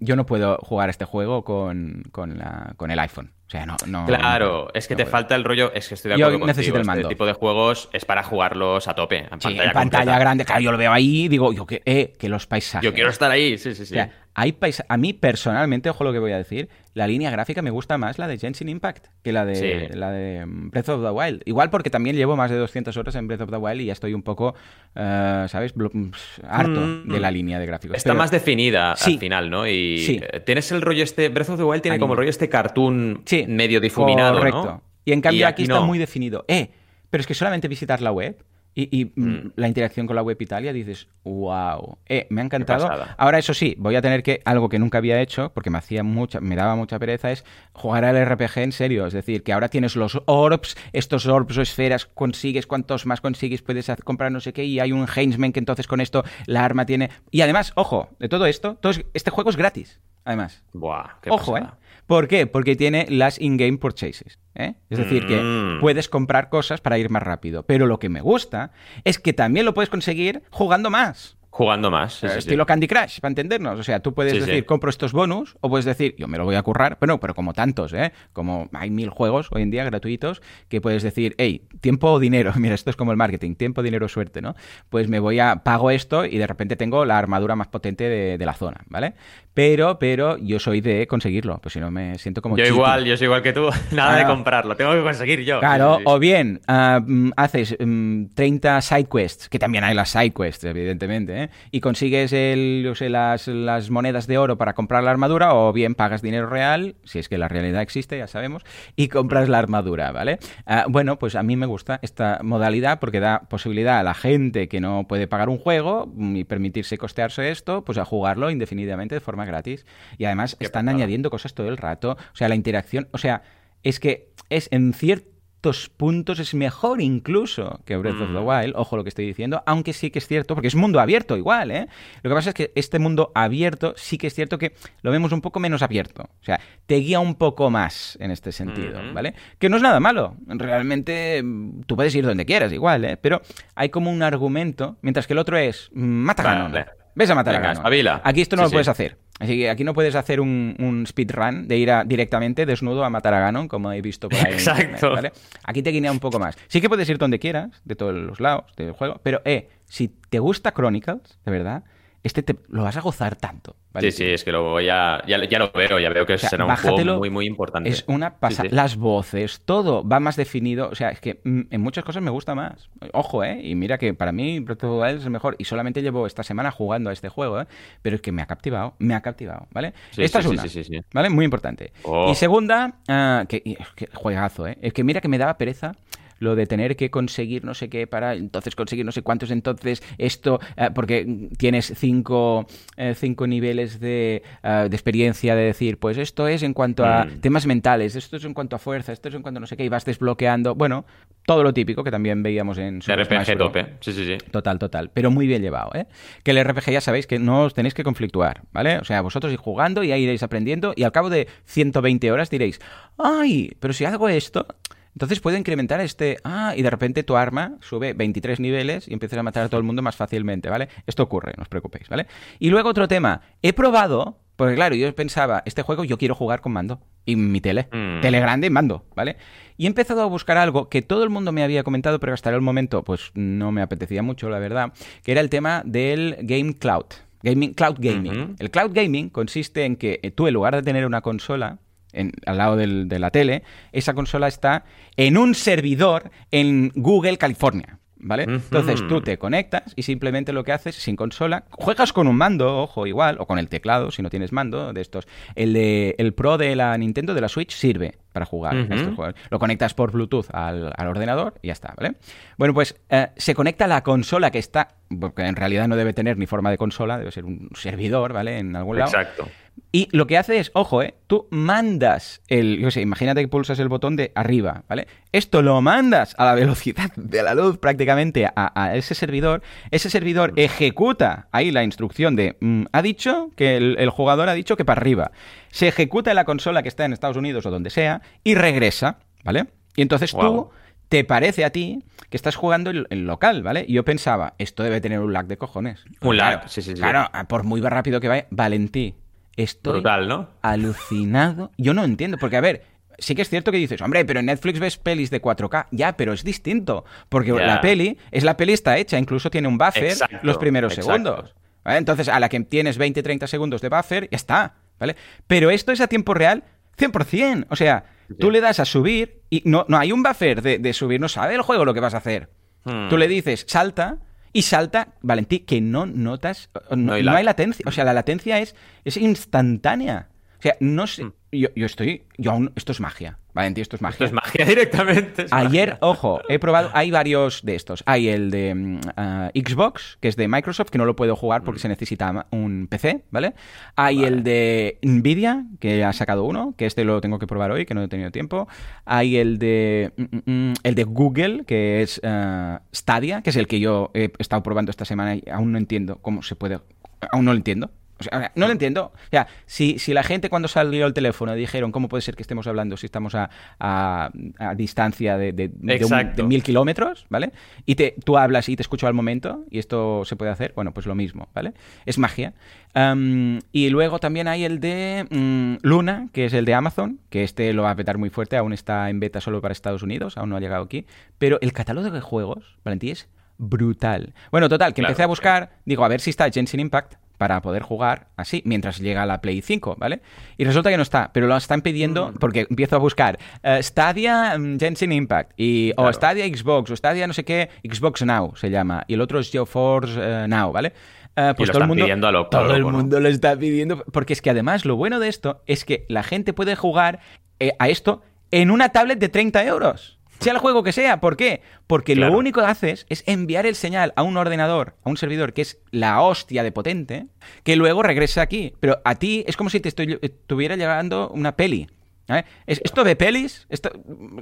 yo no puedo jugar este juego con, con, la- con el iPhone. O sea, no. no Claro, es que no te puedo. falta el rollo. Es que estoy de Yo acuerdo necesito contigo. el mando. Este tipo de juegos es para jugarlos a tope. En Sí, pantalla, en pantalla grande, claro, yo lo veo ahí y digo, yo que, eh, que los paisajes. Yo quiero estar ahí, sí, sí, sí. O sea, hay paisa- a mí personalmente, ojo lo que voy a decir, la línea gráfica me gusta más la de Genshin Impact que la de, Sí. la de mm, Breath of the Wild. Igual porque también llevo más de 200 horas en Breath of the Wild y ya estoy un poco, eh, ¿sabes? Mm, harto Mm, de la línea de gráficos. Está Pero- más definida Sí. al final, ¿no? Y Sí. eh, tienes el rollo este. Breath of the Wild tiene como el rollo este cartoon medio difuminado, Correcto. ¿no? Y en cambio Y aquí, aquí está muy definido. Eh, pero es que solamente visitar la web y, y, mm, la interacción con la web Italia dices, wow. Eh, me ha encantado. Ahora, eso sí, voy a tener que, algo que nunca había hecho, porque me hacía mucha, me daba mucha pereza, es jugar al RPG en serio. Es decir, que ahora tienes los orbs, estos orbs o esferas, consigues, cuantos más consigues, puedes comprar no sé qué, y hay un Heinzman que entonces con esto la arma tiene. Y además, ojo, de todo esto, todo es- este juego es gratis. Además. Buah, qué Ojo, ¿eh? ¿Por qué? Porque tiene las in-game purchases. ¿eh? Es decir, que Mm. puedes comprar cosas para ir más rápido. Pero lo que me gusta es que también lo puedes conseguir jugando más. Jugando más. sí, Eh, sí. estilo Candy Crush, para entendernos. O sea, tú puedes decir, compro estos bonus, o puedes decir, yo me lo voy a currar, pero, pero como tantos, ¿eh? Como hay mil juegos hoy en día gratuitos que puedes decir, hey, tiempo o dinero. Mira, esto es como el marketing, tiempo, dinero, suerte, ¿no? Pues me voy a, pago esto y de repente tengo la armadura más potente de, de la zona, ¿vale? Pero, pero yo soy de conseguirlo, pues si no me siento como Yo igual, yo soy igual que tú. Nada de comprarlo. Tengo que conseguir yo. Claro, o bien mm, haces mm, 30 side quests, que también hay las side quests, evidentemente, ¿eh? Y consigues el, las, las monedas de oro para comprar la armadura, o bien pagas dinero real, si es que la realidad existe, ya sabemos, y compras la armadura, ¿vale? Ah, bueno, pues a mí me gusta esta modalidad porque da posibilidad a la gente que no puede pagar un juego y permitirse costearse esto, pues a jugarlo indefinidamente de forma gratis. Y además Qué están añadiendo cosas todo el rato, o sea, la interacción, o sea, es que es en ciertos puntos es mejor incluso que Breath of the Mm. Wild, ojo lo que estoy diciendo, aunque sí que es cierto, porque es mundo abierto igual, ¿eh? Lo que pasa es que este mundo abierto sí que es cierto que lo vemos un poco menos abierto, o sea, te guía un poco más en este sentido. ¿vale? Que no es nada malo, realmente mm, tú puedes ir donde quieras igual, ¿eh? Pero hay como un argumento, mientras que el otro es, mm, mata a Vale. Ves a matar Venga, a Ganon. espabila. Aquí esto no Sí, lo sí. puedes hacer. Así que aquí no puedes hacer un, un speedrun de ir a- directamente desnudo a matar a Ganon, como he visto por ahí. en Exacto. internet, ¿vale? Aquí te guinea un poco más. Sí que puedes ir donde quieras, de todos los lados del juego, pero eh, si te gusta Chronicles, de verdad, este te lo vas a gozar tanto. ¿vale? Sí, sí, es que lo voy a. Ya, ya lo veo, ya veo que O sea, será un juego muy, muy importante. Es una pasada. Sí, sí. Las voces, todo va más definido. O sea, es que mm, en muchas cosas me gusta más. Ojo, ¿eh? Y mira que para mí Breath of the Wild es el mejor. Y solamente llevo esta semana jugando a este juego, ¿eh? Pero es que me ha captivado. Me ha captivado, ¿vale? Sí, esta es una. sí, sí, sí. ¿Vale? Muy importante. Oh. Y segunda, ah, que, que juegazo, ¿eh? Es que mira que me daba pereza lo de tener que conseguir no sé qué para entonces conseguir no sé cuántos entonces esto eh, porque tienes cinco, eh, cinco niveles de, eh, de experiencia de decir pues esto es en cuanto a Mm. temas mentales esto es en cuanto a fuerza esto es en cuanto a no sé qué y vas desbloqueando bueno todo lo típico que también veíamos en Super Smash RPG Bros. tope. Sí, sí, sí. Total, total. Pero muy bien llevado, ¿eh? Que el RPG ya sabéis que no os tenéis que conflictuar, ¿vale? O sea, vosotros ir jugando y ahí iréis aprendiendo y al cabo de 120 horas diréis, ¡ay! Pero si hago esto, entonces puedo incrementar este... Ah, y de repente tu arma sube 23 niveles y empiezas a matar a todo el mundo más fácilmente, ¿vale? Esto ocurre, no os preocupéis, ¿vale? Y luego otro tema. He probado Porque claro, yo pensaba, este juego yo quiero jugar con mando. Y mi tele. Mm. Tele grande y mando, ¿vale? Y he empezado a buscar algo que todo el mundo me había comentado, pero hasta el momento, pues no me apetecía mucho, la verdad, que era el tema del Game Cloud. Gaming, cloud Gaming. El Cloud Gaming consiste en que tú, en lugar de tener una consola, en- al lado del- de la tele, esa consola está en un servidor en Google, California. ¿Vale? Entonces tú te conectas y simplemente lo que haces sin consola, juegas con un mando, ojo, igual, o con el teclado, si no tienes mando de estos. El, de, el Pro de la Nintendo, de la Switch, sirve para jugar a Ujú. estos juegos. Lo conectas por Bluetooth al, al ordenador y ya está, ¿vale? Bueno, pues eh, se conecta la consola que está, porque en realidad no debe tener ni forma de consola, debe ser un servidor, ¿vale? En algún lado. Exacto. Y lo que hace es, ojo, ¿eh? Tú mandas el. Yo sé, imagínate que pulsas el botón de arriba, ¿vale? Esto lo mandas a la velocidad de la luz prácticamente a, a ese servidor. Ese servidor ejecuta ahí la instrucción de. mm, ha dicho que el, el jugador ha dicho que para arriba. Se ejecuta en la consola que está en Estados Unidos o donde sea y regresa, ¿vale? Y entonces tú te parece a ti que estás jugando en, en local, ¿vale? Y yo pensaba, esto debe tener un lag de cojones. Un lag, Claro, sí, sí, sí. Claro, por muy rápido que vaya, Valentí, estoy Brutal, ¿no? alucinado. Yo no entiendo, porque a ver, sí que es cierto que dices, hombre, pero en Netflix ves pelis de 4K. Ya, pero es distinto, porque la peli, es la peli está hecha, incluso tiene un buffer Exacto, los primeros exacto. segundos. ¿vale? Entonces, a la que tienes 20-30 segundos de buffer, ya está, ¿vale? Pero esto es a tiempo real 100%. O sea, tú le das a subir y no, no hay un buffer de, de subir, no sabe el juego lo que vas a hacer. Hmm. Tú le dices, salta, y salta, Valentí, que no notas, no, No hay no lag. hay latencia. O sea, la latencia es, es instantánea. O sea, no sé. Hmm. Yo, yo estoy. Yo aún. Esto es magia. Valentí, esto es magia. Esto es magia directamente. es Ayer, magia. ojo, he probado, hay varios de estos. Hay el de mm, ah, Xbox, que es de Microsoft, que no lo puedo jugar Mm. porque se necesita un PC, ¿vale? Hay el de Nvidia, que ha sacado uno, que este lo tengo que probar hoy, que no he tenido tiempo. Hay el de mm, mm, mm, el de Google, que es ah, Stadia, que es el que yo he estado probando esta semana y aún no entiendo cómo se puede. Aún no lo entiendo. O sea, no lo entiendo. O sea, si, si la gente cuando salió el teléfono dijeron cómo puede ser que estemos hablando si estamos a, a- a distancia de, de- de un- Exacto. de mil kilómetros, ¿vale? Y te, tú hablas y te escucho al momento y esto se puede hacer, bueno, pues lo mismo, ¿vale? Es magia. Y luego también hay el de mm, Luna, que es el de Amazon, que este lo va a petar muy fuerte, aún está en beta solo para Estados Unidos, aún no ha llegado aquí. Pero el catálogo de juegos, Valentí, es brutal. Bueno, total, que Claro, empecé a buscar, digo, a ver si está Genshin Impact para poder jugar así mientras llega la Play 5, ¿vale? Y resulta que no está, pero lo están pidiendo porque empiezo a buscar eh, Stadia mm, Genshin Impact y o. Stadia Xbox o Stadia no sé qué, Xbox Now se llama y el otro es GeoForce eh, Now, ¿vale? Eh, pues lo todo el están mundo pidiendo a lo- a todo lo el loco, ¿no? mundo lo está pidiendo porque es que además lo bueno de esto es que la gente puede jugar eh, a esto en una tablet de 30 euros. Sea el juego que sea, ¿por qué? Porque Claro. lo único que haces es enviar el señal a un ordenador, a un servidor que es la hostia de potente, que luego regresa aquí. Pero a ti es como si te estoy- estuviera llegando una peli. ¿eh? Es- esto ve pelis, esto-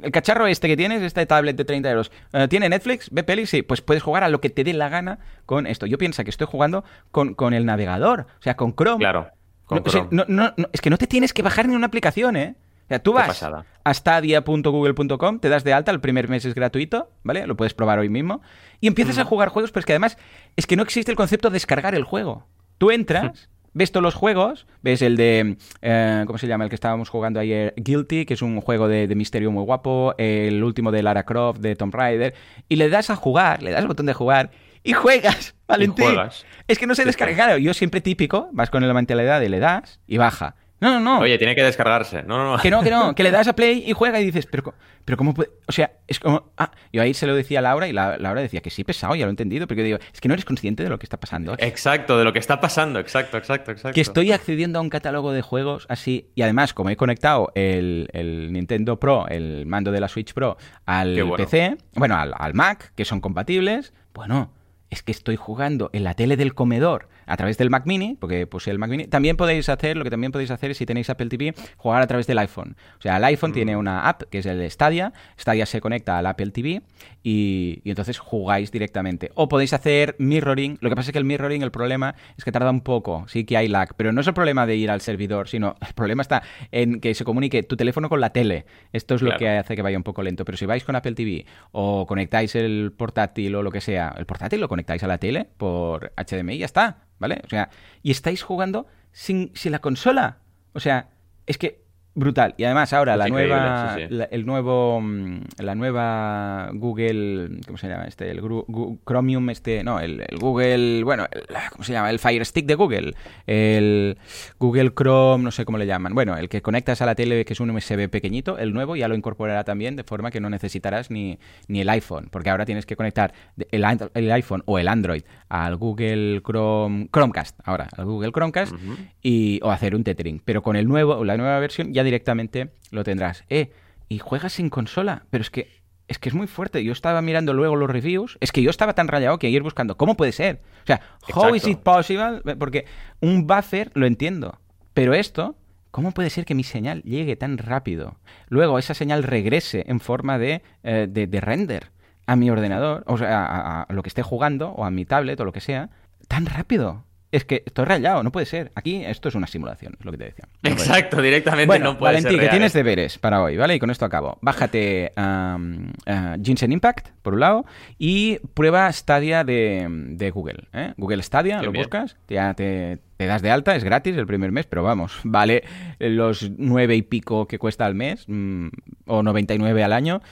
el cacharro este que tienes, esta tablet de 30 euros, eh, ¿tiene Netflix? ¿Ve pelis? Sí, pues puedes jugar a lo que te dé la gana con esto. Yo pienso que estoy jugando con, con el navegador, o sea, con Chrome. Claro. Con No, o sea, Chrome. no- no- no, es que no te tienes que bajar ni una aplicación, ¿eh? O sea, tú vas. A stadia.google.com, te das de alta, el primer mes es gratuito, ¿vale? Lo puedes probar hoy mismo. Y empiezas a jugar juegos, pero es que además es que no existe el concepto de descargar el juego. Tú entras, ves todos los juegos, ves el de, eh, ¿cómo se llama? El que estábamos jugando ayer, Guilty, que es un juego de, de misterio muy guapo, el último de Lara Croft, de Tomb Raider, y le das a jugar, le das al botón de jugar y juegas, Valentín. juegas. Es que no se descarga. Claro, yo siempre típico, vas con la mentalidad de le das y baja. No, no, no. Oye, tiene que descargarse. No, no, no. Que no, que no, que le das a play y juega y dices, pero, pero ¿cómo puede? O sea, es como. Ah, yo ahí se lo decía a Laura y la, Laura decía que sí, pesado, ya lo he entendido, pero yo digo, es que no eres consciente de lo que está pasando. Exacto, de lo que está pasando. Exacto, exacto, exacto. Que estoy accediendo a un catálogo de juegos así. Y además, como he conectado el, el Nintendo Pro, el mando de la Switch Pro, al bueno. PC, bueno, al, al Mac, que son compatibles, bueno, es que estoy jugando en la tele del comedor a través del Mac Mini, porque puse el Mac Mini. También podéis hacer, lo que también podéis hacer es si tenéis Apple TV, jugar a través del iPhone. O sea, el iPhone tiene una app que es el Stadia. Stadia se conecta al Apple TV y, y entonces jugáis directamente. O podéis hacer mirroring. Lo que pasa es que el mirroring, el problema es que tarda un poco. Sí que hay lag, pero no es el problema de ir al servidor, sino el problema está en que se comunique tu teléfono con la tele. Esto es lo que hace que vaya un poco lento. Pero si vais con Apple TV o conectáis el portátil o lo que sea, el portátil lo conectáis a la tele por HDMI y ya está. ¿Vale? O sea, y estáis jugando sin, sin la consola. O sea, es que brutal. Y además ahora Es la nueva, sí, sí. la- el nuevo, mm, la nueva Google, ¿cómo se llama este? El Gru- Gu- Chromium, este, no, el, el Google, bueno, el- ¿cómo se llama? El Fire Stick de Google, el Google Chrome, no sé cómo le llaman. Bueno, el que conectas a la tele que es un USB pequeñito, el nuevo ya lo incorporará también de forma que no necesitarás ni, ni el iPhone, porque ahora tienes que conectar el, el iPhone o el Android al Google Chrome, Chromecast, ahora, al Google Chromecast y, o hacer un tethering. Pero con el nuevo, la nueva versión ya directamente lo tendrás. Eh, y juegas sin consola, pero es que es que es muy fuerte. Yo estaba mirando luego los reviews. Es que yo estaba tan rayado que ir buscando. ¿Cómo puede ser? O sea, how is it possible? Porque un buffer lo entiendo. Pero esto, ¿cómo puede ser que mi señal llegue tan rápido? Luego esa señal regrese en forma de, eh, de, de render a mi ordenador, o sea, a, a lo que esté jugando, o a mi tablet, o lo que sea, tan rápido. Es que estoy rayado, no puede ser. Aquí esto es una simulación, es lo que te decía. No. Exacto, directamente Bueno, no puede Valentín, ser que real. tienes deberes para hoy, ¿vale? Y con esto acabo. Bájate um, uh, Ginseng Impact, por un lado, y prueba Stadia de, de Google. ¿eh? Google Stadia, lo bien. buscas, ya te, te das de alta, es gratis el primer mes, pero vamos, vale los nueve y pico que cuesta al mes, mm, o 99 al año,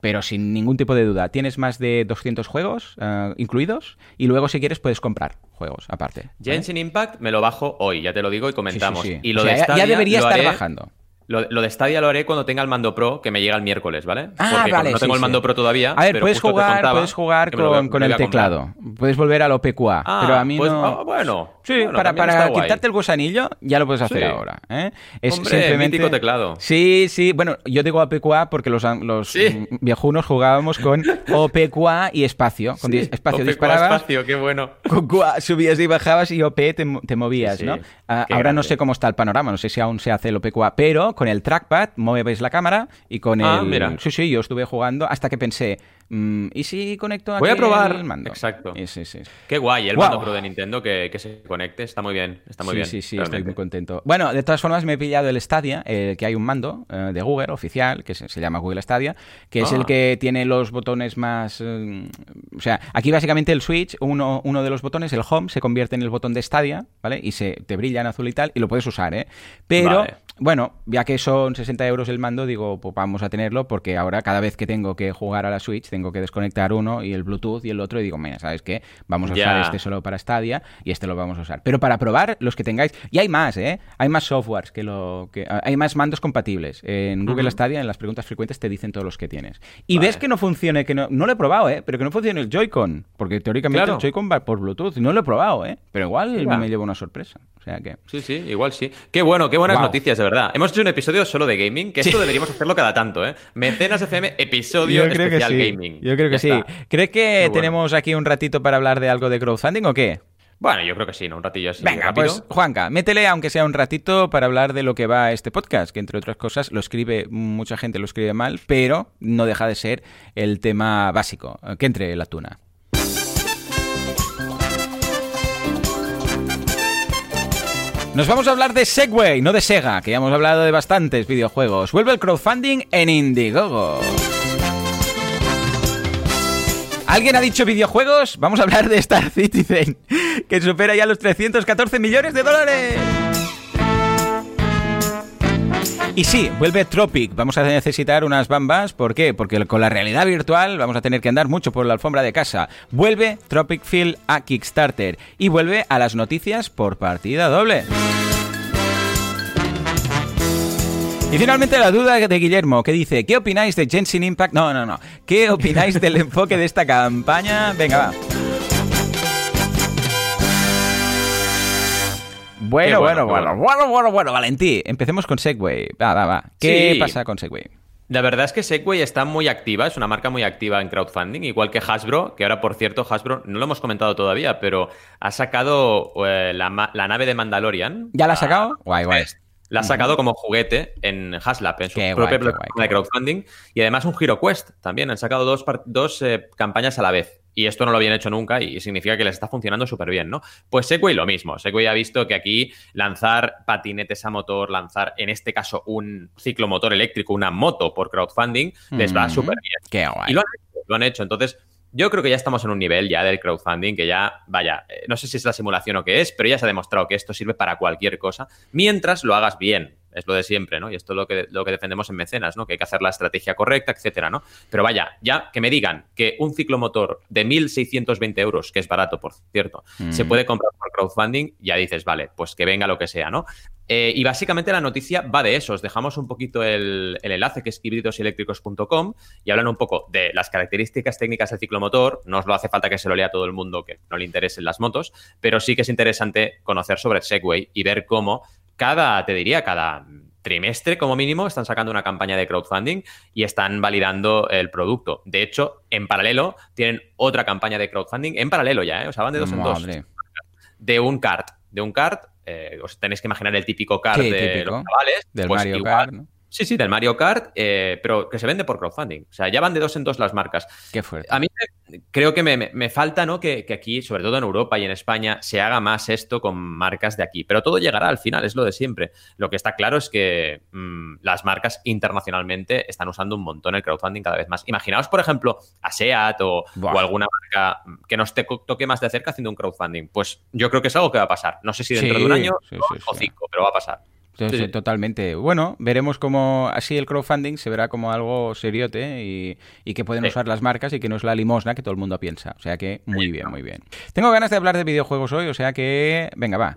pero sin ningún tipo de duda. Tienes más de 200 juegos uh, incluidos, y luego si quieres puedes comprar juegos aparte. ¿vale? Genshin Impact me lo bajo hoy, ya te lo digo y comentamos. Sí, sí, sí. Y lo O sea, de ya- Stadia ya debería lo estar haré- bajando. Lo, lo de Stadia lo haré cuando tenga el mando Pro, que me llega el miércoles, ¿vale? Ah, Porque vale, no tengo sí, el mando. Pro todavía. A ver, pero puedes te jugar, puedes jugar voy con, el teclado. Puedes volver al OPQA. Ah, pero a mí pues, no. ah, bueno. Sí, Bueno, para, quitarte el gusanillo ya lo puedes hacer ahora. ¿eh? Es Hombre, simplemente... mítico teclado. Sí, sí. Bueno, yo digo OPQA porque los, los viejunos jugábamos con OPQA y espacio. Con espacio Ope, disparabas. espacio, qué bueno. Con QA subías y bajabas y OP te, te movías, ¿no? Ah, ahora no sé cómo está el panorama, no sé si aún se hace el OPQA, pero con el trackpad mueves la cámara y con Ah, el... mira. Sí, sí, yo estuve jugando hasta que pensé, mm, ¿y si conecto aquí Voy a probar. el mando? Exacto. Sí, sí, sí. Qué guay, el mando Pro de Nintendo que, que se conecte, está muy bien, está muy sí, bien. sí, sí, estoy realmente. muy contento. Bueno, de todas formas me he pillado el Stadia, eh, que hay un mando eh, de Google oficial, que se, se llama Google Stadia, que es Ah. el que tiene los botones más... eh, o sea, aquí básicamente el Switch, uno, uno de los botones, el Home, se convierte en el botón de Stadia, ¿vale? Y se te brilla en azul y tal, y lo puedes usar, ¿eh? Pero... Vale. Bueno, ya que son 60 euros el mando, digo, pues vamos a tenerlo porque ahora cada vez que tengo que jugar a la Switch tengo que desconectar uno y el Bluetooth y el otro y digo, mira, ¿sabes qué? Vamos a usar este solo para Stadia y este lo vamos a usar. Pero para probar los que tengáis, y hay más, ¿eh? Hay más softwares que lo que hay más mandos compatibles. En Google Ujú. Stadia, en las preguntas frecuentes te dicen todos los que tienes. Y Vale. ves que no funcione, que no, no lo he probado, ¿eh? Pero que no funcione el Joy-Con, porque teóricamente Claro. el Joy-Con va por Bluetooth. No lo he probado, ¿eh? Pero igual me llevo una sorpresa. O sea que Sí, sí, igual sí. Qué bueno, qué buenas noticias, de verdad. Hemos hecho un episodio solo de gaming, que esto deberíamos hacerlo cada tanto, ¿eh? Mecenas FM, episodio Yo creo que especial sí. gaming. Yo creo que Ya sí. está. ¿Crees que bueno. tenemos aquí un ratito para hablar de algo de crowdfunding o qué? Bueno, yo creo que sí, ¿no? Un ratillo así. Venga, rápido. pues Juanca, métele aunque sea un ratito para hablar de lo que va este podcast, que entre otras cosas lo escribe, mucha gente lo escribe mal, pero no deja de ser el tema básico, que entre la tuna. Nos vamos a hablar de Segway, no de Sega, que ya hemos hablado de bastantes videojuegos. Vuelve el crowdfunding en Indiegogo. ¿Alguien ha dicho videojuegos? Vamos a hablar de Star Citizen, que supera ya los 314 millones de dólares. Y sí, vuelve Tropic. Vamos a necesitar unas bambas. ¿Por qué? Porque con la realidad virtual vamos a tener que andar mucho por la alfombra de casa. Vuelve Tropic Field a Kickstarter. Y vuelve a las noticias por partida doble. Y finalmente la duda de Guillermo, que dice, ¿qué opináis de Genshin Impact? No, no, no. ¿Qué opináis del enfoque de esta campaña? Venga, va. Bueno, bueno, bueno, bueno, bueno, bueno, bueno, Valentí. Empecemos con Segway. Va, va, va. ¿Qué Sí. pasa con Segway? La verdad es que Segway está muy activa, es una marca muy activa en crowdfunding, igual que Hasbro, que ahora, por cierto, Hasbro no lo hemos comentado todavía, pero ha sacado eh, la, nave de Mandalorian. ¿Ya la ha Ah, sacado? Guay, guay. La ha sacado como juguete en Haslab, en su Qué propia plataforma guay, de crowdfunding. Y además un Hero Quest también. Han sacado dos eh, campañas a la vez. Y esto no lo habían hecho nunca y significa que les está funcionando súper bien, ¿no? Pues Segway lo mismo. Segway ha visto que aquí lanzar patinetes a motor, lanzar en este caso un ciclomotor eléctrico, una moto por crowdfunding, les va Mm, súper bien. Qué guay. Y lo han hecho, lo han hecho. Entonces, yo creo que ya estamos en un nivel ya del crowdfunding que ya, vaya, eh, no sé si es la simulación o qué es, pero ya se ha demostrado que esto sirve para cualquier cosa, mientras lo hagas bien. Es lo de siempre, ¿no? Y esto es lo que, lo que defendemos en mecenas, ¿no? Que hay que hacer la estrategia correcta, etcétera, ¿no? Pero vaya, ya que me digan que un ciclomotor de 1.620 euros, que es barato, por cierto, se Mm. puede comprar por crowdfunding, ya dices, vale, pues que venga lo que sea, ¿no? Eh, y básicamente la noticia va de eso. Os dejamos un poquito el, el enlace que es hibridosieléctricos.com y hablan un poco de las características técnicas del ciclomotor. No os lo hace falta que se lo lea todo el mundo que no le interesen las motos, pero sí que es interesante conocer sobre Segway y ver cómo cada, te diría, cada trimestre como mínimo están sacando una campaña de crowdfunding y están validando el producto. De hecho, en paralelo tienen otra campaña de crowdfunding, en paralelo ya, ¿eh? o sea, van de dos en dos de un kart. De un kart, eh, os tenéis que imaginar el típico kart Sí, de típico. los chavales. Del pues Mario igual. Kart, ¿no? Sí, sí, del Mario Kart, eh, pero que se vende por crowdfunding. O sea, ya van de dos en dos las marcas. Qué fuerte. A mí me- creo que me, me- falta, ¿no? Que, que aquí, sobre todo en Europa y en España, se haga más esto con marcas de aquí. Pero todo llegará al final, es lo de siempre. Lo que está claro es que mm, las marcas internacionalmente están usando un montón el crowdfunding cada vez más. Imaginaos, por ejemplo, a SEAT o, o alguna marca que nos te- toque más de cerca haciendo un crowdfunding. Pues yo creo que es algo que va a pasar. No sé si dentro Sí, de un año sí, dos sí, o cinco, pero va a pasar. Sí, sí. totalmente. Bueno, veremos cómo así el crowdfunding se verá como algo seriote y, y que pueden Sí. usar las marcas y que no es la limosna que todo el mundo piensa. O sea que muy bien, muy bien. Tengo ganas de hablar de videojuegos hoy, o sea que venga, va.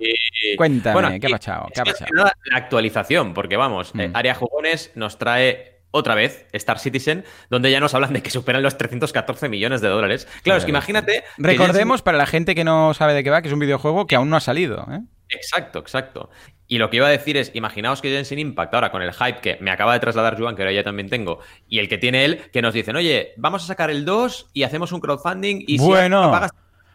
Cuéntame, ¿qué ha pasado? la actualización, porque vamos, eh, Mm. Área Jugones nos trae otra vez Star Citizen, donde ya nos hablan de que superan los 314 millones de dólares. Claro, es que imagínate. que Recordemos para la gente que no sabe de qué va que es un videojuego que aún no ha salido. ¿eh? Exacto, exacto. Y lo que iba a decir es, imaginaos que Genshin Impact, ahora con el hype que me acaba de trasladar Joan, que ahora ya también tengo, y el que tiene él, que nos dicen, oye, vamos a sacar el 2 y hacemos un crowdfunding y Bueno. si pagas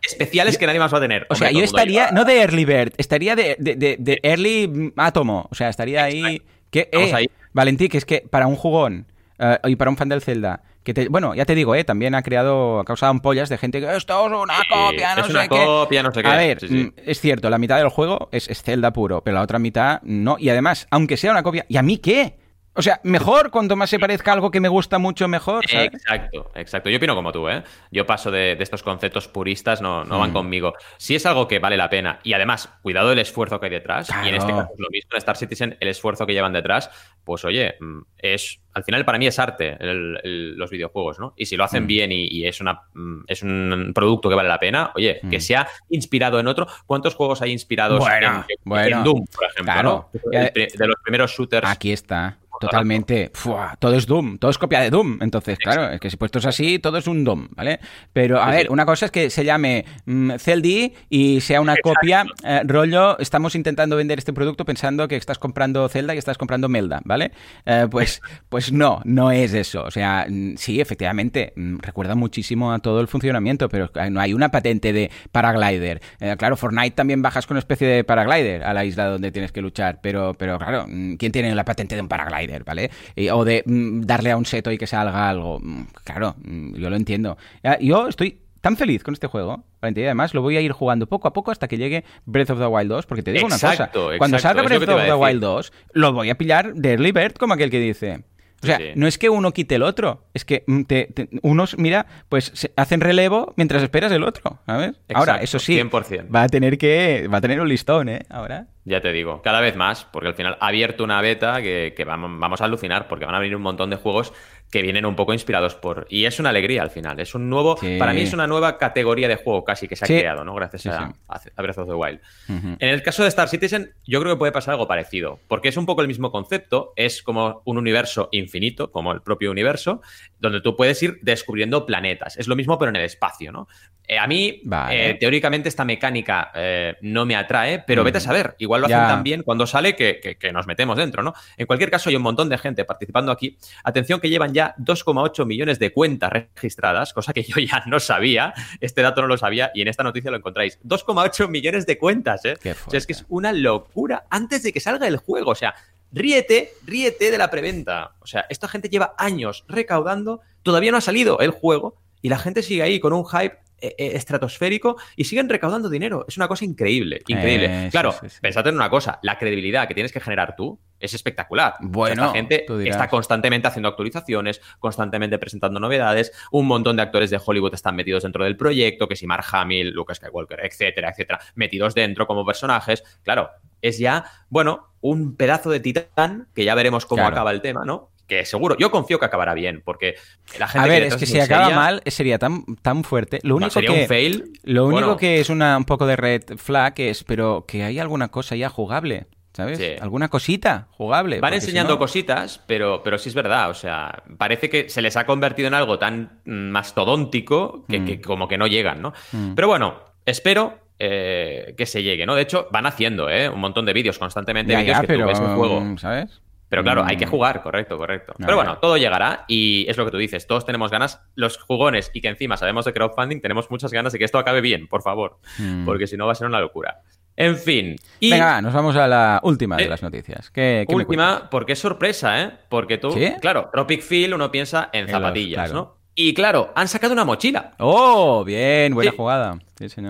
especiales que nadie más va a tener. O sea, Hombre, yo estaría, no de Early Bird, estaría de, de- de- de Early Átomo. O sea, estaría ahí. Que, eh, ahí. Valentí, que es que para un jugón eh, y para un fan del Zelda, que te- bueno, ya te digo, eh, también ha creado, ha causado ampollas de gente que esto es una copia, no es sé una qué. copia, no sé qué. A ver, Sí, sí. mm, es cierto, la mitad del juego es, es Zelda puro, pero la otra mitad no. Y además, aunque sea una copia, ¿y a mí qué? O sea, mejor, cuanto más se parezca a algo que me gusta mucho, mejor, ¿sabes? Exacto, exacto. Yo opino como tú, ¿eh? Yo paso de, de estos conceptos puristas, no, no van Mm. conmigo. Si es algo que vale la pena y además, cuidado del esfuerzo que hay detrás, y en este caso es lo mismo en Star Citizen, el esfuerzo que llevan detrás, pues oye, mm, es al final para mí es arte el- el- los videojuegos, ¿no? Y si lo hacen Mm. bien y, y es, una, es un producto que vale la pena, oye, que sea inspirado en otro. ¿Cuántos juegos hay inspirados Bueno, en, en bueno. Doom, por ejemplo? Claro. ¿no? El de los primeros shooters. Aquí está. Totalmente. Fua, todo es Doom, todo es copia de Doom. Entonces, claro, es que si puestos así, todo es un Doom, ¿vale? Pero, a Sí, ver, sí. una cosa es que se llame mm, Zeldi y sea una copia, eh, rollo, estamos intentando vender este producto pensando que estás comprando Zelda y estás comprando Melda, ¿vale? Eh, pues, pues no, no es eso. O sea, mm, sí, efectivamente, mm, recuerda muchísimo a todo el funcionamiento, pero no hay una patente de paraglider. Eh, claro, Fortnite también bajas con una especie de paraglider a la isla donde tienes que luchar, pero, pero claro, mm, ¿quién tiene la patente de un paraglider, ¿vale? Y- o de mm, darle a un seto y que salga algo. Mm, Claro, mm, yo lo entiendo. Yo estoy tan feliz con este juego, y además lo voy a ir jugando poco a poco hasta que llegue Breath of the Wild 2, porque te digo una Exacto, cosa, cuando salga Breath of the. Wild 2, lo voy a pillar de Early Bird, como aquel que dice. O sea, Sí. no es que uno quite el otro, es que mm, te- te- unos, mira, pues se hacen relevo mientras esperas el otro, ¿sabes? Ahora, eso sí, 100%. va a tener que, va a tener un listón, ¿eh? Ahora. Ya te digo, cada vez más, porque al final ha abierto una beta que, que vamos, vamos a alucinar, porque van a venir un montón de juegos que vienen un poco inspirados por... Y es una alegría al final, es un nuevo... Sí. Para mí es una nueva categoría de juego casi que se ha Sí. creado, ¿no? Gracias Sí, a, a Breath of the Wild. En el caso de Star Citizen, yo creo que puede pasar algo parecido, porque es un poco el mismo concepto, es como un universo infinito, como el propio universo, donde tú puedes ir descubriendo planetas. Es lo mismo, pero en el espacio, ¿no? Eh, a mí, Vale. eh, teóricamente, esta mecánica eh, no me atrae, pero Mm. vete a saber, igual lo Ya. hacen tan bien cuando sale que, que- que nos metemos dentro, ¿no? En cualquier caso, hay un montón de gente participando aquí. Atención que llevan ya 2,8 millones de cuentas registradas, cosa que yo ya no sabía, este dato no lo sabía y en esta noticia lo encontráis. 2,8 millones de cuentas, ¿eh? O sea, es que es una locura antes de que salga el juego. O sea, ríete, ríete de la preventa. O sea, esta gente lleva años recaudando, todavía no ha salido el juego y la gente sigue ahí con un hype eh, eh, estratosférico y siguen recaudando dinero. Es una cosa increíble, increíble. Eh, claro, sí, sí. pensad en una cosa, la credibilidad que tienes que generar tú es espectacular. Bueno, esta gente está constantemente haciendo actualizaciones, constantemente presentando novedades, un montón de actores de Hollywood están metidos dentro del proyecto, que si Mark Hamill, Lucas Skywalker, etcétera, etcétera, metidos dentro como personajes. Claro, es ya, bueno, un pedazo de titán, que ya veremos cómo acaba el tema, ¿no? Que seguro, yo confío que acabará bien, porque la gente... A ver, es que si acaba mal sería tan, tan fuerte. Lo único sería que, un fail. Lo único que es una, un poco de red flag es, pero que hay alguna cosa ya jugable. ¿Sabes? ¿Alguna cosita jugable? Van enseñando cositas, pero, pero sí es verdad. O sea, parece que se les ha convertido en algo tan mastodóntico que, que mm. como que no llegan, ¿no? Mm. Pero bueno, espero eh, que se llegue, ¿no? De hecho, van haciendo ¿eh? un montón de vídeos constantemente, vídeos que pero, tú ves el juego. Mm, ¿Sabes? Pero claro, hay que jugar, correcto, correcto. Pero bueno, todo llegará y es lo que tú dices, todos tenemos ganas, los jugones y que encima sabemos de crowdfunding, tenemos muchas ganas de que esto acabe bien, por favor, porque si no va a ser una locura. En fin. Y... Venga, nos vamos a la última de eh, las noticias. ¿Qué, última, porque es sorpresa, ¿eh? Porque tú, claro, Tropic Feel uno piensa en zapatillas, ¿no? Y claro, han sacado una mochila. ¡Oh! Bien, buena jugada.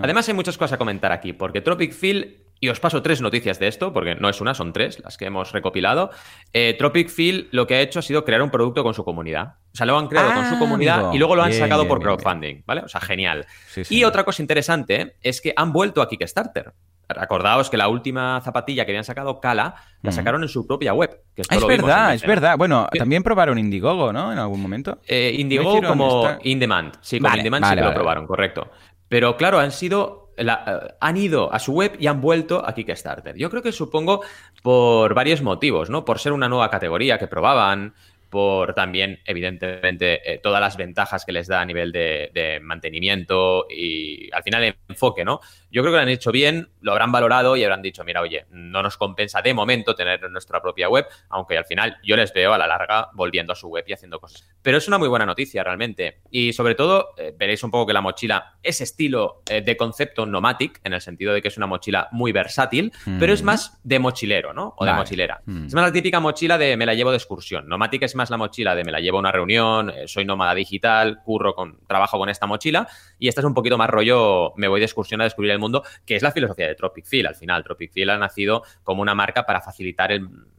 Además, hay muchas cosas a comentar aquí, porque Tropic Feel, y os paso tres noticias de esto, porque no es una, son tres las que hemos recopilado. Eh, Tropic Feel lo que ha hecho ha sido crear un producto con su comunidad. O sea, lo han creado con su comunidad y luego lo han sacado por crowdfunding, ¿vale? O sea, genial. y otra cosa interesante es que han vuelto a Kickstarter. Acordaos que la última zapatilla que habían sacado, Kala, la sacaron en su propia web. Que ah, es verdad, es verdad. Bueno, también probaron Indiegogo, ¿no? En algún momento. Eh, Indiegogo como In Demand. Sí, como In Demand sí que lo probaron, correcto. Pero claro, han sido. Eh, han ido a su web y han vuelto a Kickstarter. Yo creo que supongo por varios motivos, ¿no? Por ser una nueva categoría que probaban, por también, evidentemente, eh, todas las ventajas que les da a nivel de, de, mantenimiento y al final enfoque, ¿no? Yo creo que lo han hecho bien, lo habrán valorado y habrán dicho, mira, oye, no nos compensa de momento tener nuestra propia web, aunque al final yo les veo a la larga volviendo a su web y haciendo cosas. Pero es una muy buena noticia realmente. Y sobre todo, eh, veréis un poco que la mochila es estilo eh, de concepto nomatic, en el sentido de que es una mochila muy versátil, pero es más de mochilero, ¿no? O de mochilera. Mm. Es más la típica mochila de me la llevo de excursión. Nomatic es más la mochila de me la llevo a una reunión, eh, soy nómada digital, curro con, trabajo con esta mochila. Y esta es un poquito más rollo, me voy de excursión a descubrir el mundo, que es la filosofía de Tropic Feel. Al final, Tropic Feel ha nacido como una marca para facilitar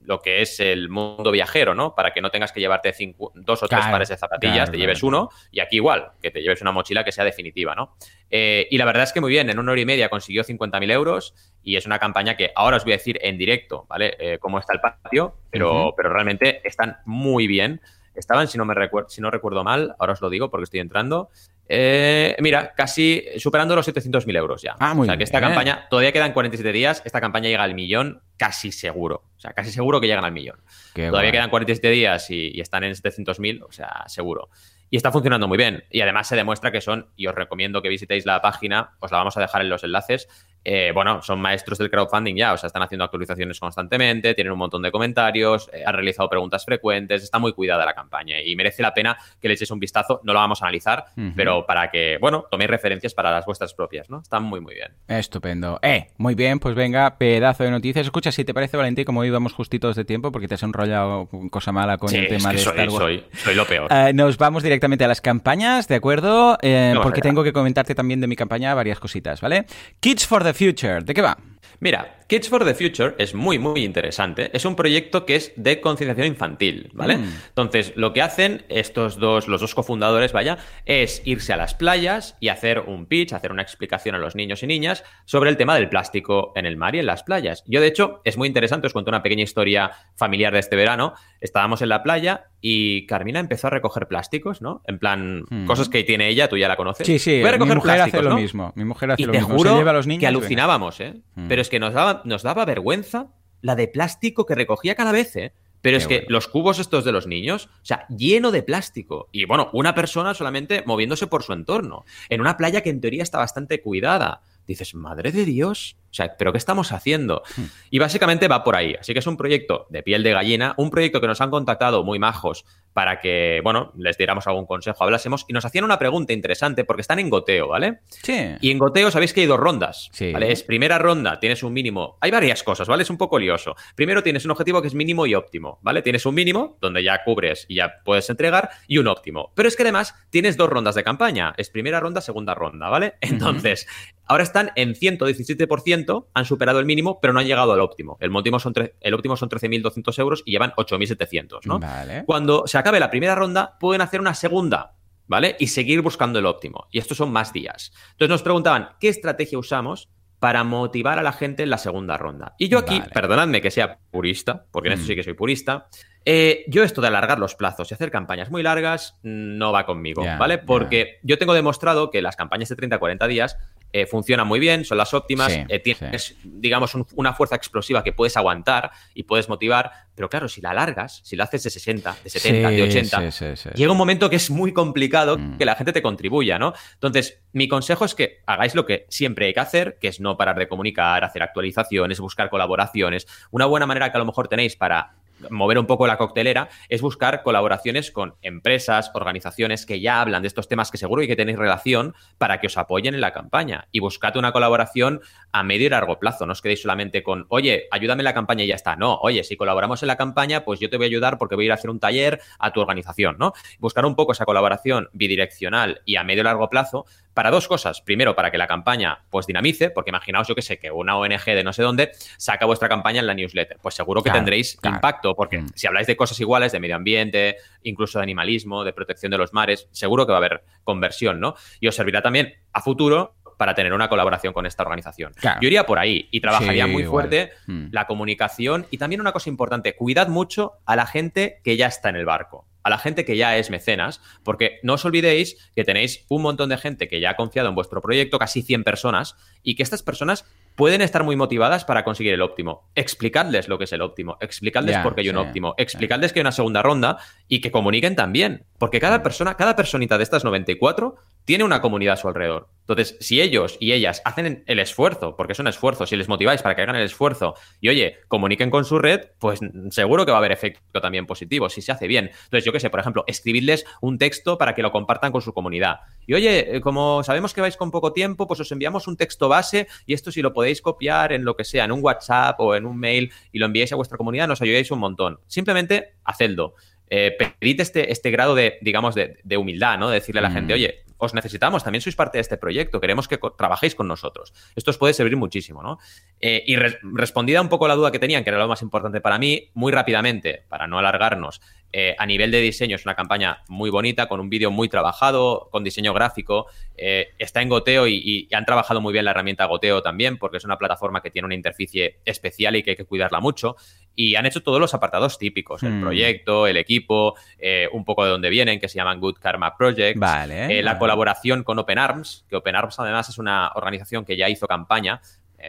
lo que es el mundo viajero, ¿no? Para que no tengas que llevarte dos o tres pares de zapatillas, te lleves uno y aquí igual, que te lleves una mochila que sea definitiva, ¿no? Eh, y la verdad es que muy bien, en una hora y media consiguió 50.000 euros y es una campaña que ahora os voy a decir en directo, ¿vale? Eh, cómo está el patio, pero, pero realmente están muy bien. Estaban, si no, me recuerdo, si no recuerdo mal, ahora os lo digo porque estoy entrando, eh, mira, casi superando los 700.000 euros ya. Ah, muy o sea, que esta campaña, todavía quedan 47 días, esta campaña llega al millón casi seguro. O sea, casi seguro que llegan al millón. todavía quedan 47 días y, están en 700.000, o sea, seguro. Y está funcionando muy bien. Y además se demuestra que son, y os recomiendo que visitéis la página, os la vamos a dejar en los enlaces, eh, bueno, son maestros del crowdfunding ya, o sea, están haciendo actualizaciones constantemente, tienen un montón de comentarios, eh, han realizado preguntas frecuentes, está muy cuidada la campaña y merece la pena que le echéis un vistazo. No lo vamos a analizar, pero para que, bueno, toméis referencias para las vuestras propias, ¿no? Están muy, muy bien. Estupendo. Eh, muy bien, pues venga, pedazo de noticias. Escucha, si te parece, Valentín, como íbamos justitos de tiempo, porque te has enrollado cosa mala con el tema de soy, Soy, soy lo peor. Eh, nos vamos directamente a las campañas, ¿de acuerdo? porque tengo que comentarte también de mi campaña varias cositas, ¿vale? Kids for the Future, ¿de qué va? Mira, Kids for the Future es muy, muy interesante. Es un proyecto que es de concienciación infantil, ¿vale? Mm. Entonces, lo que hacen estos dos, los dos cofundadores, vaya, es irse a las playas y hacer un pitch, hacer una explicación a los niños y niñas sobre el tema del plástico en el mar y en las playas. Yo, de hecho, es muy interesante, os cuento una pequeña historia familiar de este verano. Estábamos en la playa y Carmina empezó a recoger plásticos, ¿no? En plan, mm. cosas que tiene ella, tú ya la conoces. Sí, sí, Voy a recoger mi mujer hace lo mismo. Mi mujer hace y lo te mismo. Juro lleva a los niños que alucinábamos, ¿eh? Mm. Pero es que nos daba, nos daba vergüenza la de plástico que recogía cada vez, ¿eh? Pero es que los cubos estos de los niños, o sea, lleno de plástico. Y bueno, una persona solamente moviéndose por su entorno. En una playa que en teoría está bastante cuidada. Dices, madre de Dios. O sea, ¿pero qué estamos haciendo? Hmm. Y básicamente va por ahí. Así que es un proyecto de piel de gallina, un proyecto que nos han contactado muy majos para que, bueno, les diéramos algún consejo, hablásemos. Y nos hacían una pregunta interesante porque están en goteo, ¿vale? Sí. Y en goteo sabéis que hay dos rondas. Sí. ¿vale? Es primera ronda, tienes un mínimo. Hay varias cosas, ¿vale? Es un poco lioso. Primero tienes un objetivo que es mínimo y óptimo, ¿vale? Tienes un mínimo donde ya cubres y ya puedes entregar y un óptimo. Pero es que además tienes dos rondas de campaña. Es primera ronda, segunda ronda, ¿vale? Entonces, ahora están en 117%, han superado el mínimo, pero no han llegado al óptimo. El óptimo son, tre- el óptimo son 13.200 euros y llevan 8.700, ¿no? Vale. Cuando se acabe la primera ronda, pueden hacer una segunda, ¿vale? Y seguir buscando el óptimo. Y estos son más días. Entonces nos preguntaban, ¿qué estrategia usamos para motivar a la gente en la segunda ronda? Y yo aquí, Vale. perdonadme que sea purista, porque en esto Mm. sí que soy purista, eh, yo esto de alargar los plazos y hacer campañas muy largas mm, no va conmigo, ¿vale? Porque yo tengo demostrado que las campañas de 30-40 días eh, funcionan muy bien, son las óptimas, Sí, eh, tienes, digamos, un- una fuerza explosiva que puedes aguantar y puedes motivar, pero claro, si la alargas, si la haces de 60, de 70, de Sí, 80, sí, sí, sí. llega un momento que es muy complicado Mm. que la gente te contribuya, ¿no? Entonces, mi consejo es que hagáis lo que siempre hay que hacer, que es no parar de comunicar, hacer actualizaciones, buscar colaboraciones. Una buena manera que a lo mejor tenéis para mover un poco la coctelera es buscar colaboraciones con empresas, organizaciones que ya hablan de estos temas que seguro y que tenéis relación para que os apoyen en la campaña y buscad una colaboración a medio y largo plazo. No os quedéis solamente con, oye, ayúdame en la campaña y ya está. No, oye, si colaboramos en la campaña, pues yo te voy a ayudar porque voy a ir a hacer un taller a tu organización, ¿no? Buscar un poco esa colaboración bidireccional y a medio y largo plazo para dos cosas. Primero, para que la campaña pues dinamice, porque imaginaos, yo que sé, que una ONG de no sé dónde saca vuestra campaña en la newsletter. Pues seguro que Claro, tendréis claro. impacto, porque Mm. si habláis de cosas iguales, de medio ambiente, incluso de animalismo, de protección de los mares, seguro que va a haber conversión, ¿no? Y os servirá también a futuro para tener una colaboración con esta organización. Claro. Yo iría por ahí y trabajaría Sí, muy fuerte Mm. la comunicación y también una cosa importante, cuidad mucho a la gente que ya está en el barco, a la gente que ya es mecenas, porque no os olvidéis que tenéis un montón de gente que ya ha confiado en vuestro proyecto, casi 100 personas, y que estas personas pueden estar muy motivadas para conseguir el óptimo. Explicadles lo que es el óptimo, explicadles por qué hay un óptimo, explicadles que hay una segunda ronda y que comuniquen también, porque cada persona, cada personita de estas 94 tiene una comunidad a su alrededor. Entonces, si ellos y ellas hacen el esfuerzo, porque es un esfuerzo, si les motiváis para que hagan el esfuerzo y, oye, comuniquen con su red, pues seguro que va a haber efecto también positivo, si se hace bien. Entonces, yo qué sé, por ejemplo, escribidles un texto para que lo compartan con su comunidad. Y, oye, eh, como sabemos que vais con poco tiempo, pues os enviamos un texto base y esto si lo podéis copiar en lo que sea, en un WhatsApp o en un mail y lo enviáis a vuestra comunidad, nos ayudáis un montón. Simplemente hacedlo. Eh, pedid este, este grado de, digamos, de, de humildad, ¿no? De decirle a la Mm. gente, oye, os necesitamos, también sois parte de este proyecto, queremos que co- trabajéis con nosotros. Esto os puede servir muchísimo, ¿no? Eh, y re- respondida un poco la duda que tenían, que era lo más importante para mí, muy rápidamente, para no alargarnos, eh, a nivel de diseño es una campaña muy bonita, con un vídeo muy trabajado, con diseño gráfico, eh, está en Goteo y, y han trabajado muy bien la herramienta Goteo también, porque es una plataforma que tiene una interficie especial y que hay que cuidarla mucho. Y han hecho todos los apartados típicos, el Hmm. proyecto, el equipo, eh, un poco de dónde vienen, que se llaman Good Karma Projects. Vale. Eh, la vale. colaboración con Open Arms, que Open Arms además es una organización que ya hizo campaña,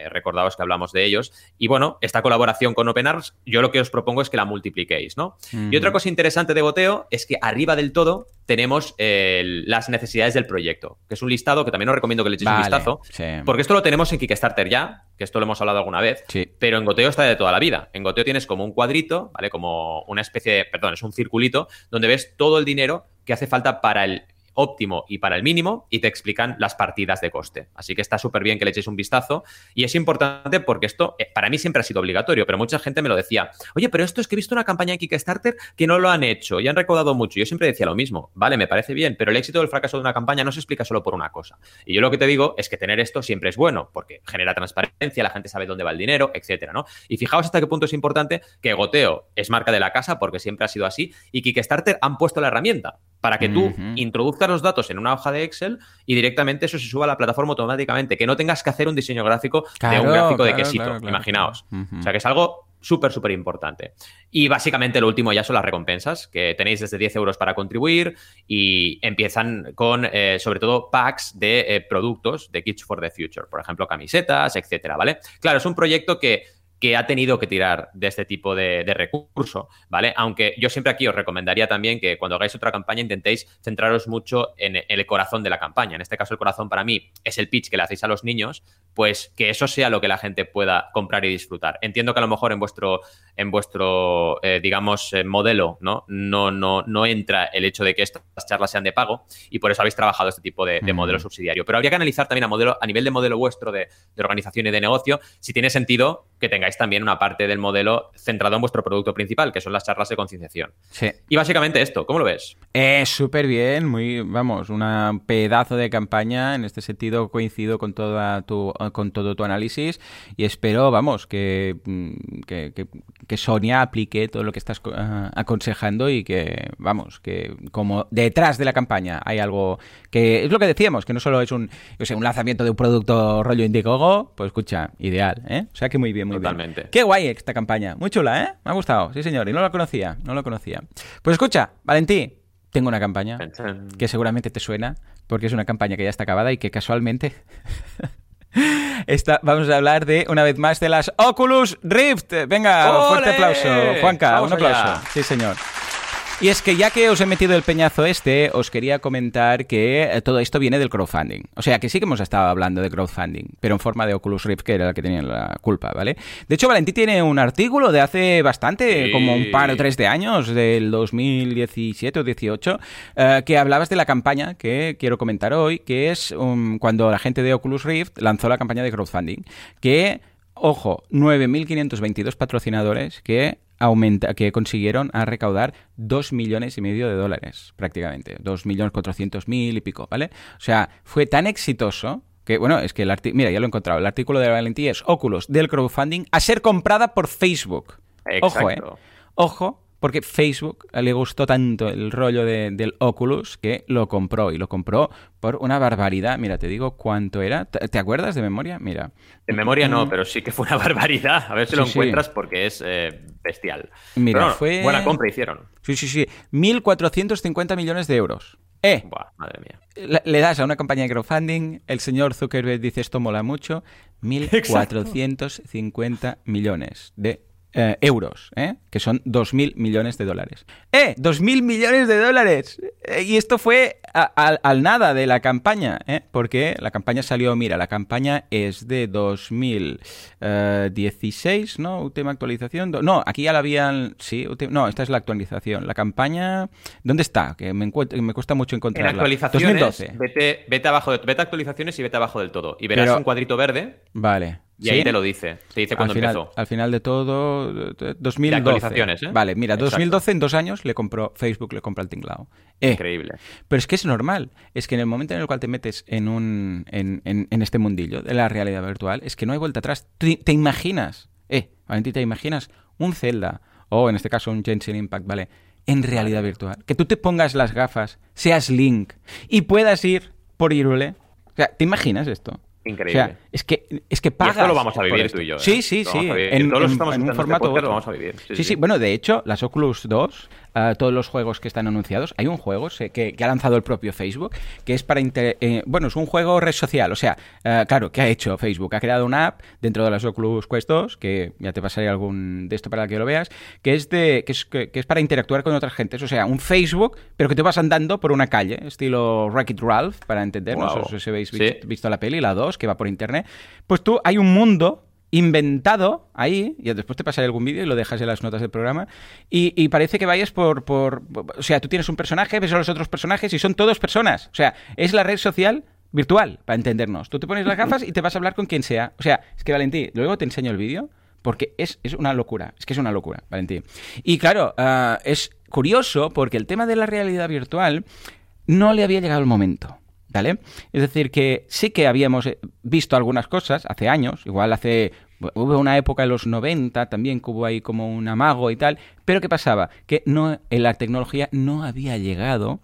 eh, recordaos que hablamos de ellos, y bueno, esta colaboración con Open Arms, yo lo que os propongo es que la multipliquéis, ¿no? Y otra cosa interesante de Goteo es que arriba del todo tenemos eh, las necesidades del proyecto, que es un listado que también os recomiendo que le echéis un vistazo, sí. porque esto lo tenemos en Kickstarter ya, que esto lo hemos hablado alguna vez, Sí. pero en Goteo está de toda la vida. En Goteo tienes como un cuadrito, ¿vale? Como una especie de, perdón, es un circulito donde ves todo el dinero que hace falta para el óptimo y para el mínimo y te explican las partidas de coste. Así que está súper bien que le echéis un vistazo y es importante porque esto eh, para mí siempre ha sido obligatorio, pero mucha gente me lo decía, oye, pero esto es que he visto una campaña en Kickstarter que no lo han hecho y han recaudado mucho. Yo siempre decía lo mismo, vale, me parece bien, pero el éxito o el fracaso de una campaña no se explica solo por una cosa. Y yo lo que te digo es que tener esto siempre es bueno porque genera transparencia, la gente sabe dónde va el dinero, etcétera, ¿no? Y fijaos hasta qué punto es importante que Goteo es marca de la casa porque siempre ha sido así y Kickstarter han puesto la herramienta para que tú Ujú. Los datos en una hoja de Excel y directamente eso se suba a la plataforma automáticamente, que no tengas que hacer un diseño gráfico de un gráfico de quesito, claro, imaginaos. O sea que es algo súper, súper importante. Y básicamente lo último ya son las recompensas, que tenéis desde 10 euros para contribuir y empiezan con, eh, sobre todo, packs de eh, productos de Kids for the Future, por ejemplo, camisetas, etcétera, ¿vale? Claro, es un proyecto que que ha tenido que tirar de este tipo de, recurso, ¿vale? Aunque yo siempre aquí os recomendaría también que cuando hagáis otra campaña intentéis centraros mucho en, el corazón de la campaña. En este caso, el corazón para mí es el pitch que le hacéis a los niños, pues que eso sea lo que la gente pueda comprar y disfrutar. Entiendo que a lo mejor en vuestro, en vuestro eh, digamos, eh, modelo, ¿no? No, no, no entra el hecho de que estas charlas sean de pago y por eso habéis trabajado este tipo de, modelo subsidiario. Pero habría que analizar también a, modelo, a nivel de modelo vuestro de, de organización y de negocio si tiene sentido que tengáis también una parte del modelo centrado en vuestro producto principal, que son las charlas de concienciación. Sí. Y básicamente esto, ¿cómo lo ves? Es súper bien, muy, vamos, un pedazo de campaña. En este sentido coincido con toda tu, con todo tu análisis y espero, vamos, que, mm, que, Sonia aplique todo lo que estás ah, aconsejando y que, vamos, que como detrás de la campaña hay algo que es lo que decíamos, que no solo es un, un lanzamiento de un producto rollo Indiegogo, pues escucha, ideal, ¿eh? O sea que muy bien Totalmente. Qué guay esta campaña. Muy chula, ¿eh? Me ha gustado. Sí, señor. Y no la conocía. No la conocía. Pues escucha, Valentí, tengo una campaña que seguramente te suena, porque es una campaña que ya está acabada y que casualmente. vamos a hablar de, una vez más, de las Oculus Rift. Venga, fuerte aplauso. Juanca, un aplauso. Sí, señor. Y es que ya que os he metido el peñazo este, os quería comentar que eh, todo esto viene del crowdfunding. O sea, que sí que hemos estado hablando de crowdfunding, pero en forma de Oculus Rift, que era la que tenía la culpa, ¿vale? De hecho, Valentín tiene un artículo de hace bastante, como un par o tres de años, del 2017 o 18, eh, que hablabas de la campaña que quiero comentar hoy, que es um, cuando la gente de Oculus Rift lanzó la campaña de crowdfunding, que ojo, 9.522 patrocinadores que aumenta, que consiguieron a recaudar 2 millones y medio de dólares, prácticamente. 2 millones 400 mil y pico, ¿vale? O sea, fue tan exitoso que, bueno, es que el artículo, mira, ya lo he encontrado, el artículo de Valentía es Oculus del crowdfunding a ser comprada por Facebook. Ojo, ¿eh? Ojo, porque Facebook le gustó tanto el rollo del Oculus que lo compró y lo compró por una barbaridad. Mira, te digo cuánto era. ¿Te, acuerdas de memoria? Mira. De memoria no, mm. pero sí que fue una barbaridad. A ver si lo encuentras porque es eh, bestial. Mira, fue. Buena compra hicieron. Sí, sí, sí. 1.450 millones de euros. Eh, Buah, madre mía. Le, das a una campaña de crowdfunding, el señor Zuckerberg dice esto mola mucho, 1.450 millones de eh, euros, ¿eh? que son 2.000 millones de dólares. ¡Eh! ¡2.000 millones de dólares! Eh, y esto fue al nada de la campaña, ¿eh? porque la campaña salió, mira, la campaña es de 2016, ¿no? Última actualización. No, aquí ya la habían... Sí, no, esta es la actualización. La campaña... ¿Dónde está? Que me, me cuesta mucho encontrarla. En actualizaciones, 2012. Vete, vete, abajo de, vete a actualizaciones y vete abajo del todo. Y verás un cuadrito verde. Vale. Y ahí te lo dice. Te dice cuándo empezó. Al final de todo, 2012. actualizaciones, ¿eh? Vale, mira, 2012 en dos años le compró Facebook, le compró el tinglao. Eh, Increíble. Pero es que es normal. Es que en el momento en el cual te metes en, un, en, en, este mundillo de la realidad virtual, es que no hay vuelta atrás. Te, imaginas, eh, Valentín, te imaginas un Zelda, o en este caso un Genshin Impact, ¿vale? En realidad virtual. Que tú te pongas las gafas, seas Link, y puedas ir por Irule. O sea, ¿te imaginas esto? Increíble. es que, es que pagas. Y esto lo vamos a vivir tú y yo. ¿eh? Sí, sí, sí. En, estamos en un formato. Este lo vamos a vivir. Sí sí, bueno, de hecho, las Oculus 2 todos los juegos que están anunciados. Hay un juego que, ha lanzado el propio Facebook, que es para... Eh, bueno, es un juego red social, o sea, eh, claro, ¿qué ha hecho Facebook? Ha creado una app dentro de las Oculus Quest 2, que ya te pasaré algún de esto para que lo veas, que es, de, que es, que, es para interactuar con otras gentes, o sea, un Facebook, pero que te vas andando por una calle, estilo Wreck-It Ralph, para entendernos, no sé si habéis visto, la peli, la 2, que va por internet, pues tú, hay un mundo inventado ahí, y después te pasaré algún vídeo y lo dejas en las notas del programa, y, parece que vayas por, por, O sea, tú tienes un personaje, ves a los otros personajes y son todos personas. O sea, es la red social virtual, para entendernos. Tú te pones las gafas y te vas a hablar con quien sea. O sea, es que Valentín, luego te enseño el vídeo, porque es, una locura, es que es una locura, Valentín. Y claro, ah, es curioso porque el tema de la realidad virtual no le había llegado el momento. ¿Vale? Es decir, que sí que habíamos eh, visto algunas cosas hace años, igual hace Hubo una época en los 90 también que hubo ahí como un amago y tal, pero ¿qué pasaba? Que no, la tecnología no había llegado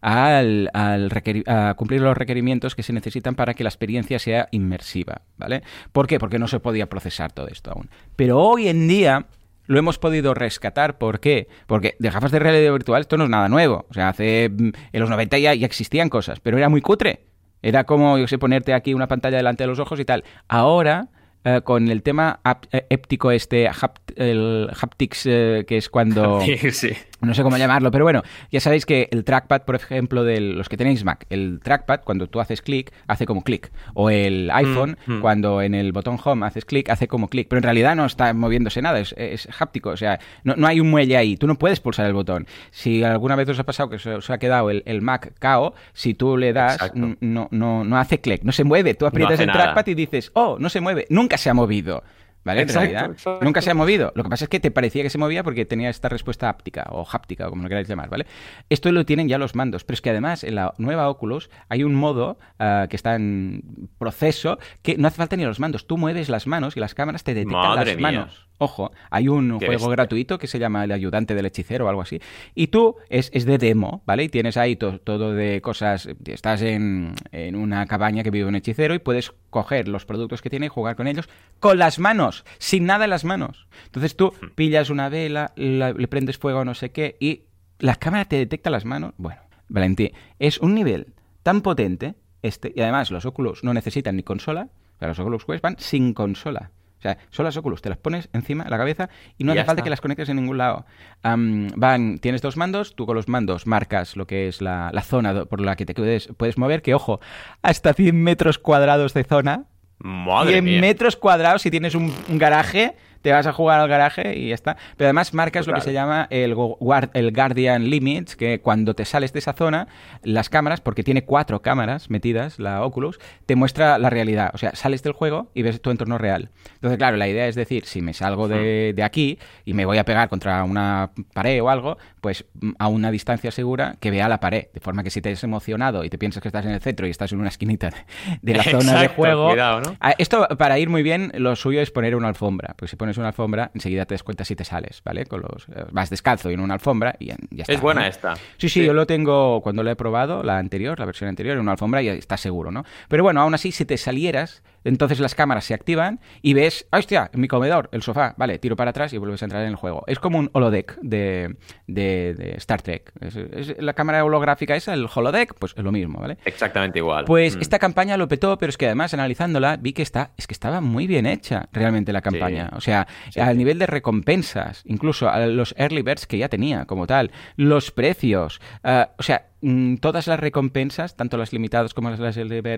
al, a cumplir los requerimientos que se necesitan para que la experiencia sea inmersiva, ¿vale? ¿Por qué? Porque no se podía procesar todo esto aún. Pero hoy en día lo hemos podido rescatar. ¿Por qué? Porque de gafas de realidad virtual esto no es nada nuevo. O sea, hace mm, en los 90 ya, existían cosas, pero era muy cutre. Era como, yo sé, ponerte aquí una pantalla delante de los ojos y tal. Ahora eh, con el tema eh, éptico este, haptics, que es cuando... sí. No sé cómo llamarlo, pero bueno, ya sabéis que el trackpad, por ejemplo, de los que tenéis Mac, el trackpad, cuando tú haces clic, hace como clic. O el iPhone, mm, mm. cuando en el botón home haces clic, hace como clic. Pero en realidad no está moviéndose nada, es, es háptico. O sea, no, no, hay un muelle ahí. Tú no puedes pulsar el botón. Si alguna vez os ha pasado que os ha quedado el, el Mac KO, si tú le das, no, no, no hace clic, no se mueve. Tú aprietas el trackpad y dices, oh, no se mueve. Nunca se ha movido. ¿Vale? en realidad nunca se ha movido. Lo que pasa es que te parecía que se movía porque tenía esta respuesta áptica o háptica o como lo queráis llamar, ¿vale? Esto lo tienen ya los mandos, pero es que además en la nueva Oculus hay un modo ah, que está en proceso que no hace falta ni los mandos. Tú mueves las manos y las cámaras te detectan las manos. Ojo, hay un juego gratuito que se llama El ayudante del hechicero o algo así. Y tú es, es de demo, ¿vale? Y tienes ahí todo de cosas. Estás en, en, una cabaña que vive un hechicero y puedes coger los productos que tiene y jugar con ellos con las manos, sin nada en las manos. Entonces tú hmm. pillas una vela, le prendes fuego a no sé qué y la cámara te detecta las manos. Bueno, Valentín, es un nivel tan potente este. Y además los Oculus no necesitan ni consola. O sea, los Oculus Quest van sin consola. O sea, son las Oculus, te las pones encima de la cabeza y no hace falta que las conectes en ningún lado. van, tienes dos mandos, tú con los mandos marcas lo que es la, zona por la que te puedes, puedes mover, que ojo, hasta 100 metros cuadrados de zona. Madre 100 metros cuadrados si tienes un garaje te vas a jugar al garaje y ya está. Pero además marcas lo que se llama el, el Guardian Limits, que cuando te sales de esa zona, las cámaras, porque tiene cuatro cámaras metidas, la Oculus, te muestra la realidad. O sea, sales del juego y ves tu entorno real. Entonces, claro, la idea es decir, si me salgo de, de aquí y me voy a pegar contra una pared o algo, pues mm, a una distancia segura que vea la pared. De forma que si te has emocionado y te piensas que estás en el centro y estás en una esquinita de la zona de juego. Esto, para ir muy bien, lo suyo es poner una alfombra. Porque si pones una alfombra, enseguida te das cuenta si te sales, ¿vale? Con los, eh, vas descalzo y en una alfombra y ya, está. Es buena esta. Sí, sí, yo lo tengo cuando lo he probado, la anterior, la versión anterior, en una alfombra y está seguro, ¿no? Pero bueno, aún así, si te salieras, entonces las cámaras se activan y ves, ¡ah, hostia! En mi comedor, el sofá, vale, tiro para atrás y vuelves a entrar en el juego. Es como un holodeck de, de, Star Trek. Es, la cámara holográfica esa, el holodeck, pues es lo mismo, ¿vale? Exactamente igual. Pues mm. esta campaña lo petó, pero es que además analizándola vi que está, es que estaba muy bien hecha realmente la campaña. O sea, al nivel de recompensas, incluso a los early birds que ya tenía como tal, los precios, uh, o sea, Mm, todas las recompensas, tanto las limitadas como las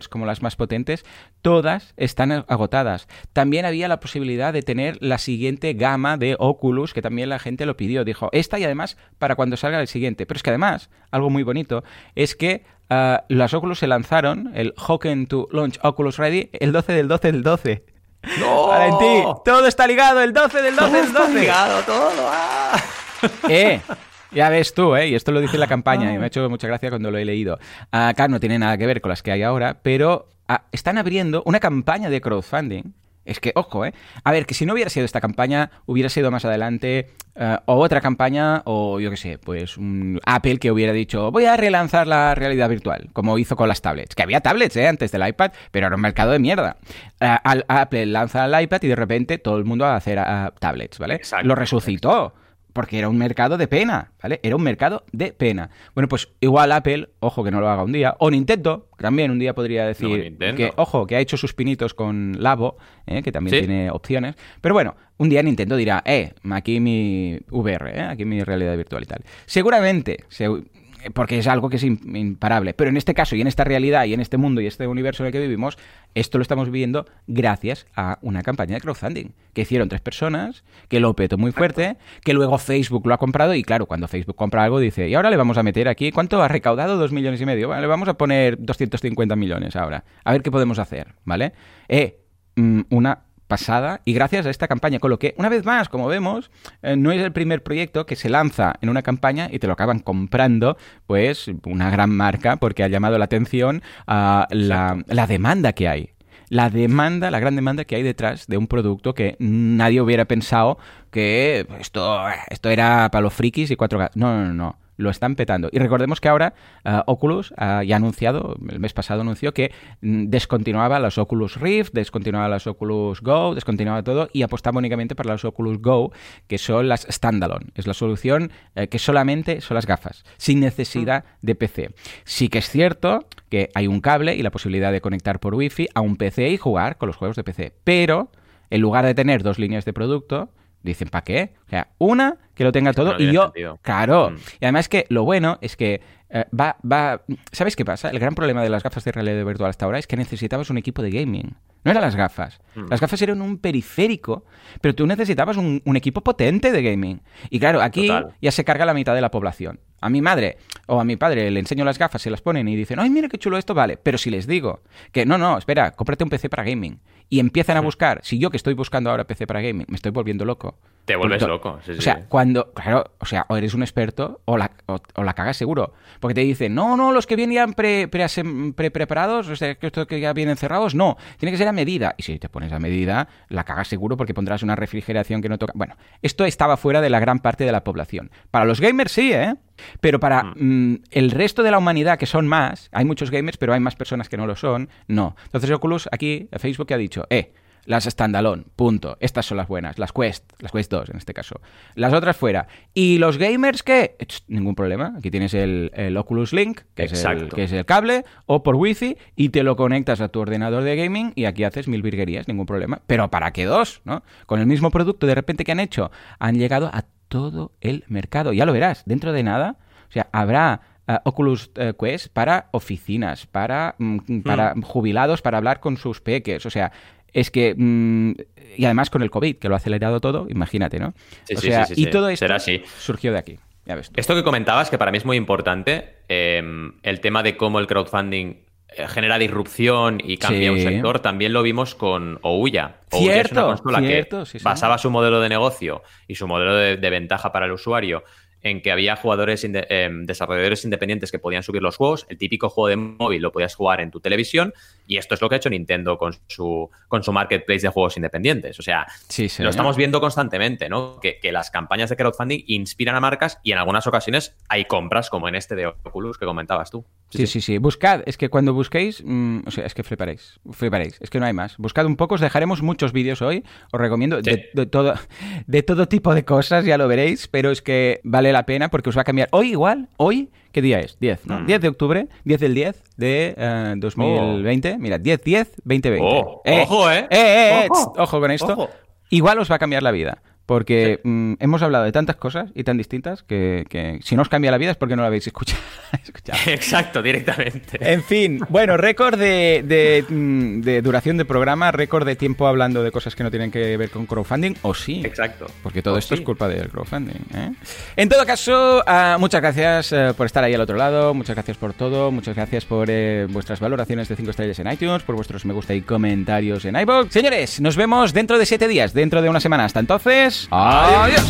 como las más potentes, todas están agotadas. También había la posibilidad de tener la siguiente gama de Oculus, que también la gente lo pidió. Dijo, esta y además para cuando salga el siguiente. Pero es que además, algo muy bonito, es que uh, las Oculus se lanzaron, el Hoken to Launch Oculus Ready, el 12 del 12 del 12. ¡No! Valentín, todo está ligado, el 12 del 12 del 12. Está ligado todo. ¡Ah! Eh, ya ves tú, ¿eh? Y esto lo dice la campaña y me ha hecho mucha gracia cuando lo he leído. Acá no tiene nada que ver con las que hay ahora, pero ah, están abriendo una campaña de crowdfunding. Es que, ojo, ¿eh? A ver, que si no hubiera sido esta campaña, hubiera sido más adelante o otra campaña, o yo qué sé, pues un Apple que hubiera dicho, voy a relanzar la realidad virtual, como hizo con las tablets. Que había tablets, ¿eh? Antes del iPad, pero era un mercado de mierda. Apple lanza el iPad y de repente todo el mundo va a hacer ah, tablets, ¿vale? Lo resucitó porque era un mercado de pena, ¿vale? Era un mercado de pena. Bueno, pues igual Apple, ojo que no lo haga un día, o Nintendo, también un día podría decir que, ojo, que ha hecho sus pinitos con Labo, ¿eh? que también tiene opciones. Pero bueno, un día Nintendo dirá, eh, aquí mi VR, ¿eh? aquí mi realidad virtual y tal. Seguramente, porque es algo que es imparable. Pero en este caso y en esta realidad y en este mundo y este universo en el que vivimos, esto lo estamos viviendo gracias a una campaña de crowdfunding que hicieron tres personas, que lo petó muy fuerte, que luego Facebook lo ha comprado y claro, cuando Facebook compra algo dice, y ahora le vamos a meter aquí, ¿cuánto ha recaudado? Dos millones y medio. Bueno, le vamos a poner 250 millones ahora. A ver qué podemos hacer, ¿vale? Eh, mm, una pasada y gracias a esta campaña. Con lo que, una vez más, como vemos, eh, no es el primer proyecto que se lanza en una campaña y te lo acaban comprando, pues, una gran marca porque ha llamado la atención a la, la demanda que hay la demanda, la gran demanda que hay detrás de un producto que nadie hubiera pensado que esto, esto era para los frikis y cuatro gatos. No, no, no lo están petando. Y recordemos que ahora uh, Oculus uh, ya ha anunciado, el mes pasado anunció que mm, descontinuaba las Oculus Rift, descontinuaba las Oculus Go, descontinuaba todo y apostaba únicamente para las Oculus Go, que son las standalone. Es la solución eh, que solamente son las gafas, sin necesidad mm. de PC. Sí que es cierto que hay un cable y la posibilidad de conectar por Wi-Fi a un PC y jugar con los juegos de PC, pero en lugar de tener dos líneas de producto, dicen, ¿para qué? O sea, una que lo tenga todo no y yo, sentido. claro. Mm. Y además que lo bueno es que eh, va, va, ¿sabes qué pasa? El gran problema de las gafas de realidad virtual hasta ahora es que necesitabas un equipo de gaming. No eran las gafas. Mm. Las gafas eran un periférico, pero tú necesitabas un, un equipo potente de gaming. Y claro, aquí Total. ya se carga la mitad de la población. A mi madre o a mi padre le enseño las gafas, se las ponen y dicen, ay, mira qué chulo esto, vale. Pero si les digo que no, no, espera, cómprate un PC para gaming. Y empiezan a buscar, si yo que estoy buscando ahora PC para gaming, me estoy volviendo loco. Te vuelves Porque- loco. sí, o sí. sea, cuando, claro, o sea, o eres un experto o la, o, o la cagas seguro. Porque te dicen, no, no, los que venían pre, pre, pre- preparados, o sea, que estos que ya vienen cerrados, no, tiene que ser a medida. Y si te pones a medida, la cagas seguro porque pondrás una refrigeración que no toca. Bueno, esto estaba fuera de la gran parte de la población. Para los gamers sí, ¿eh? Pero para mm, el resto de la humanidad, que son más, hay muchos gamers, pero hay más personas que no lo son, no. Entonces Oculus aquí, Facebook ha dicho, eh, las standalone, punto. Estas son las buenas, las Quest, las Quest 2 en este caso. Las otras fuera. ¿Y los gamers qué? Ningún problema. Aquí tienes el, el Oculus Link, que es el, que es el cable, o por Wi-Fi, y te lo conectas a tu ordenador de gaming y aquí haces mil virguerías, ningún problema. Pero ¿para qué dos? ¿no? Con el mismo producto de repente que han hecho, han llegado a todo el mercado. Ya lo verás, dentro de nada, o sea, habrá eh, Oculus eh, Quest para oficinas, para, mm, para jubilados, para hablar con sus peques. O sea, es que. mm, y además con el COVID, que lo ha acelerado todo, imagínate, ¿no? Sí, o sí, sea, sí, sí, y todo esto Será así. surgió de aquí. Ya ves tú. Esto que comentabas, que para mí es muy importante, eh, el tema de cómo el crowdfunding genera disrupción y cambia un sector, también lo vimos con Ouya. Ouya es una Cierto, consola cierto, que sí, sí. basaba su modelo de negocio y su modelo de, de ventaja para el usuario en que había jugadores, inde- eh, desarrolladores independientes que podían subir los juegos, el típico juego de móvil lo podías jugar en tu televisión y esto es lo que ha hecho Nintendo con su, con su marketplace de juegos independientes. O sea, Sí, lo estamos viendo constantemente, ¿no? Que, que las campañas de crowdfunding inspiran a marcas y en algunas ocasiones hay compras, como en este de Oculus que comentabas tú. Sí, sí, sí. Buscad, es que cuando busquéis, mm, o sea, es que fliparéis, fliparéis, es que no hay más. Buscad un poco, os dejaremos muchos vídeos hoy, os recomiendo de todo, de todo tipo de cosas, ya lo veréis, pero es que vale la pena porque os va a cambiar. Hoy igual, hoy, ¿qué día es? 10, ¿no? Mm. 10 de octubre, 10 del 10 de eh, 2020. Mira, 10, 10, 2020. Oh, ojo, ¿eh? Eh, eh, eh, Ojo. ojo con esto. Ojo. Igual os va a cambiar la vida. Porque mm, hemos hablado de tantas cosas y tan distintas que, que si no os cambia la vida es porque no la habéis escuchado. escuchado. Exacto, directamente. En fin, bueno, récord de, de, mm, de duración de programa, récord de tiempo hablando de cosas que no tienen que ver con crowdfunding, o sí. Exacto. Porque todo O esto sí. es culpa del crowdfunding. ¿eh? En todo caso, ah, muchas gracias eh, por estar ahí al otro lado, muchas gracias por todo, muchas gracias por eh, vuestras valoraciones de 5 estrellas en iTunes, por vuestros me gusta y comentarios en iVoox. Señores, nos vemos dentro de 7 días, dentro de una semana. Hasta entonces, 哎呀。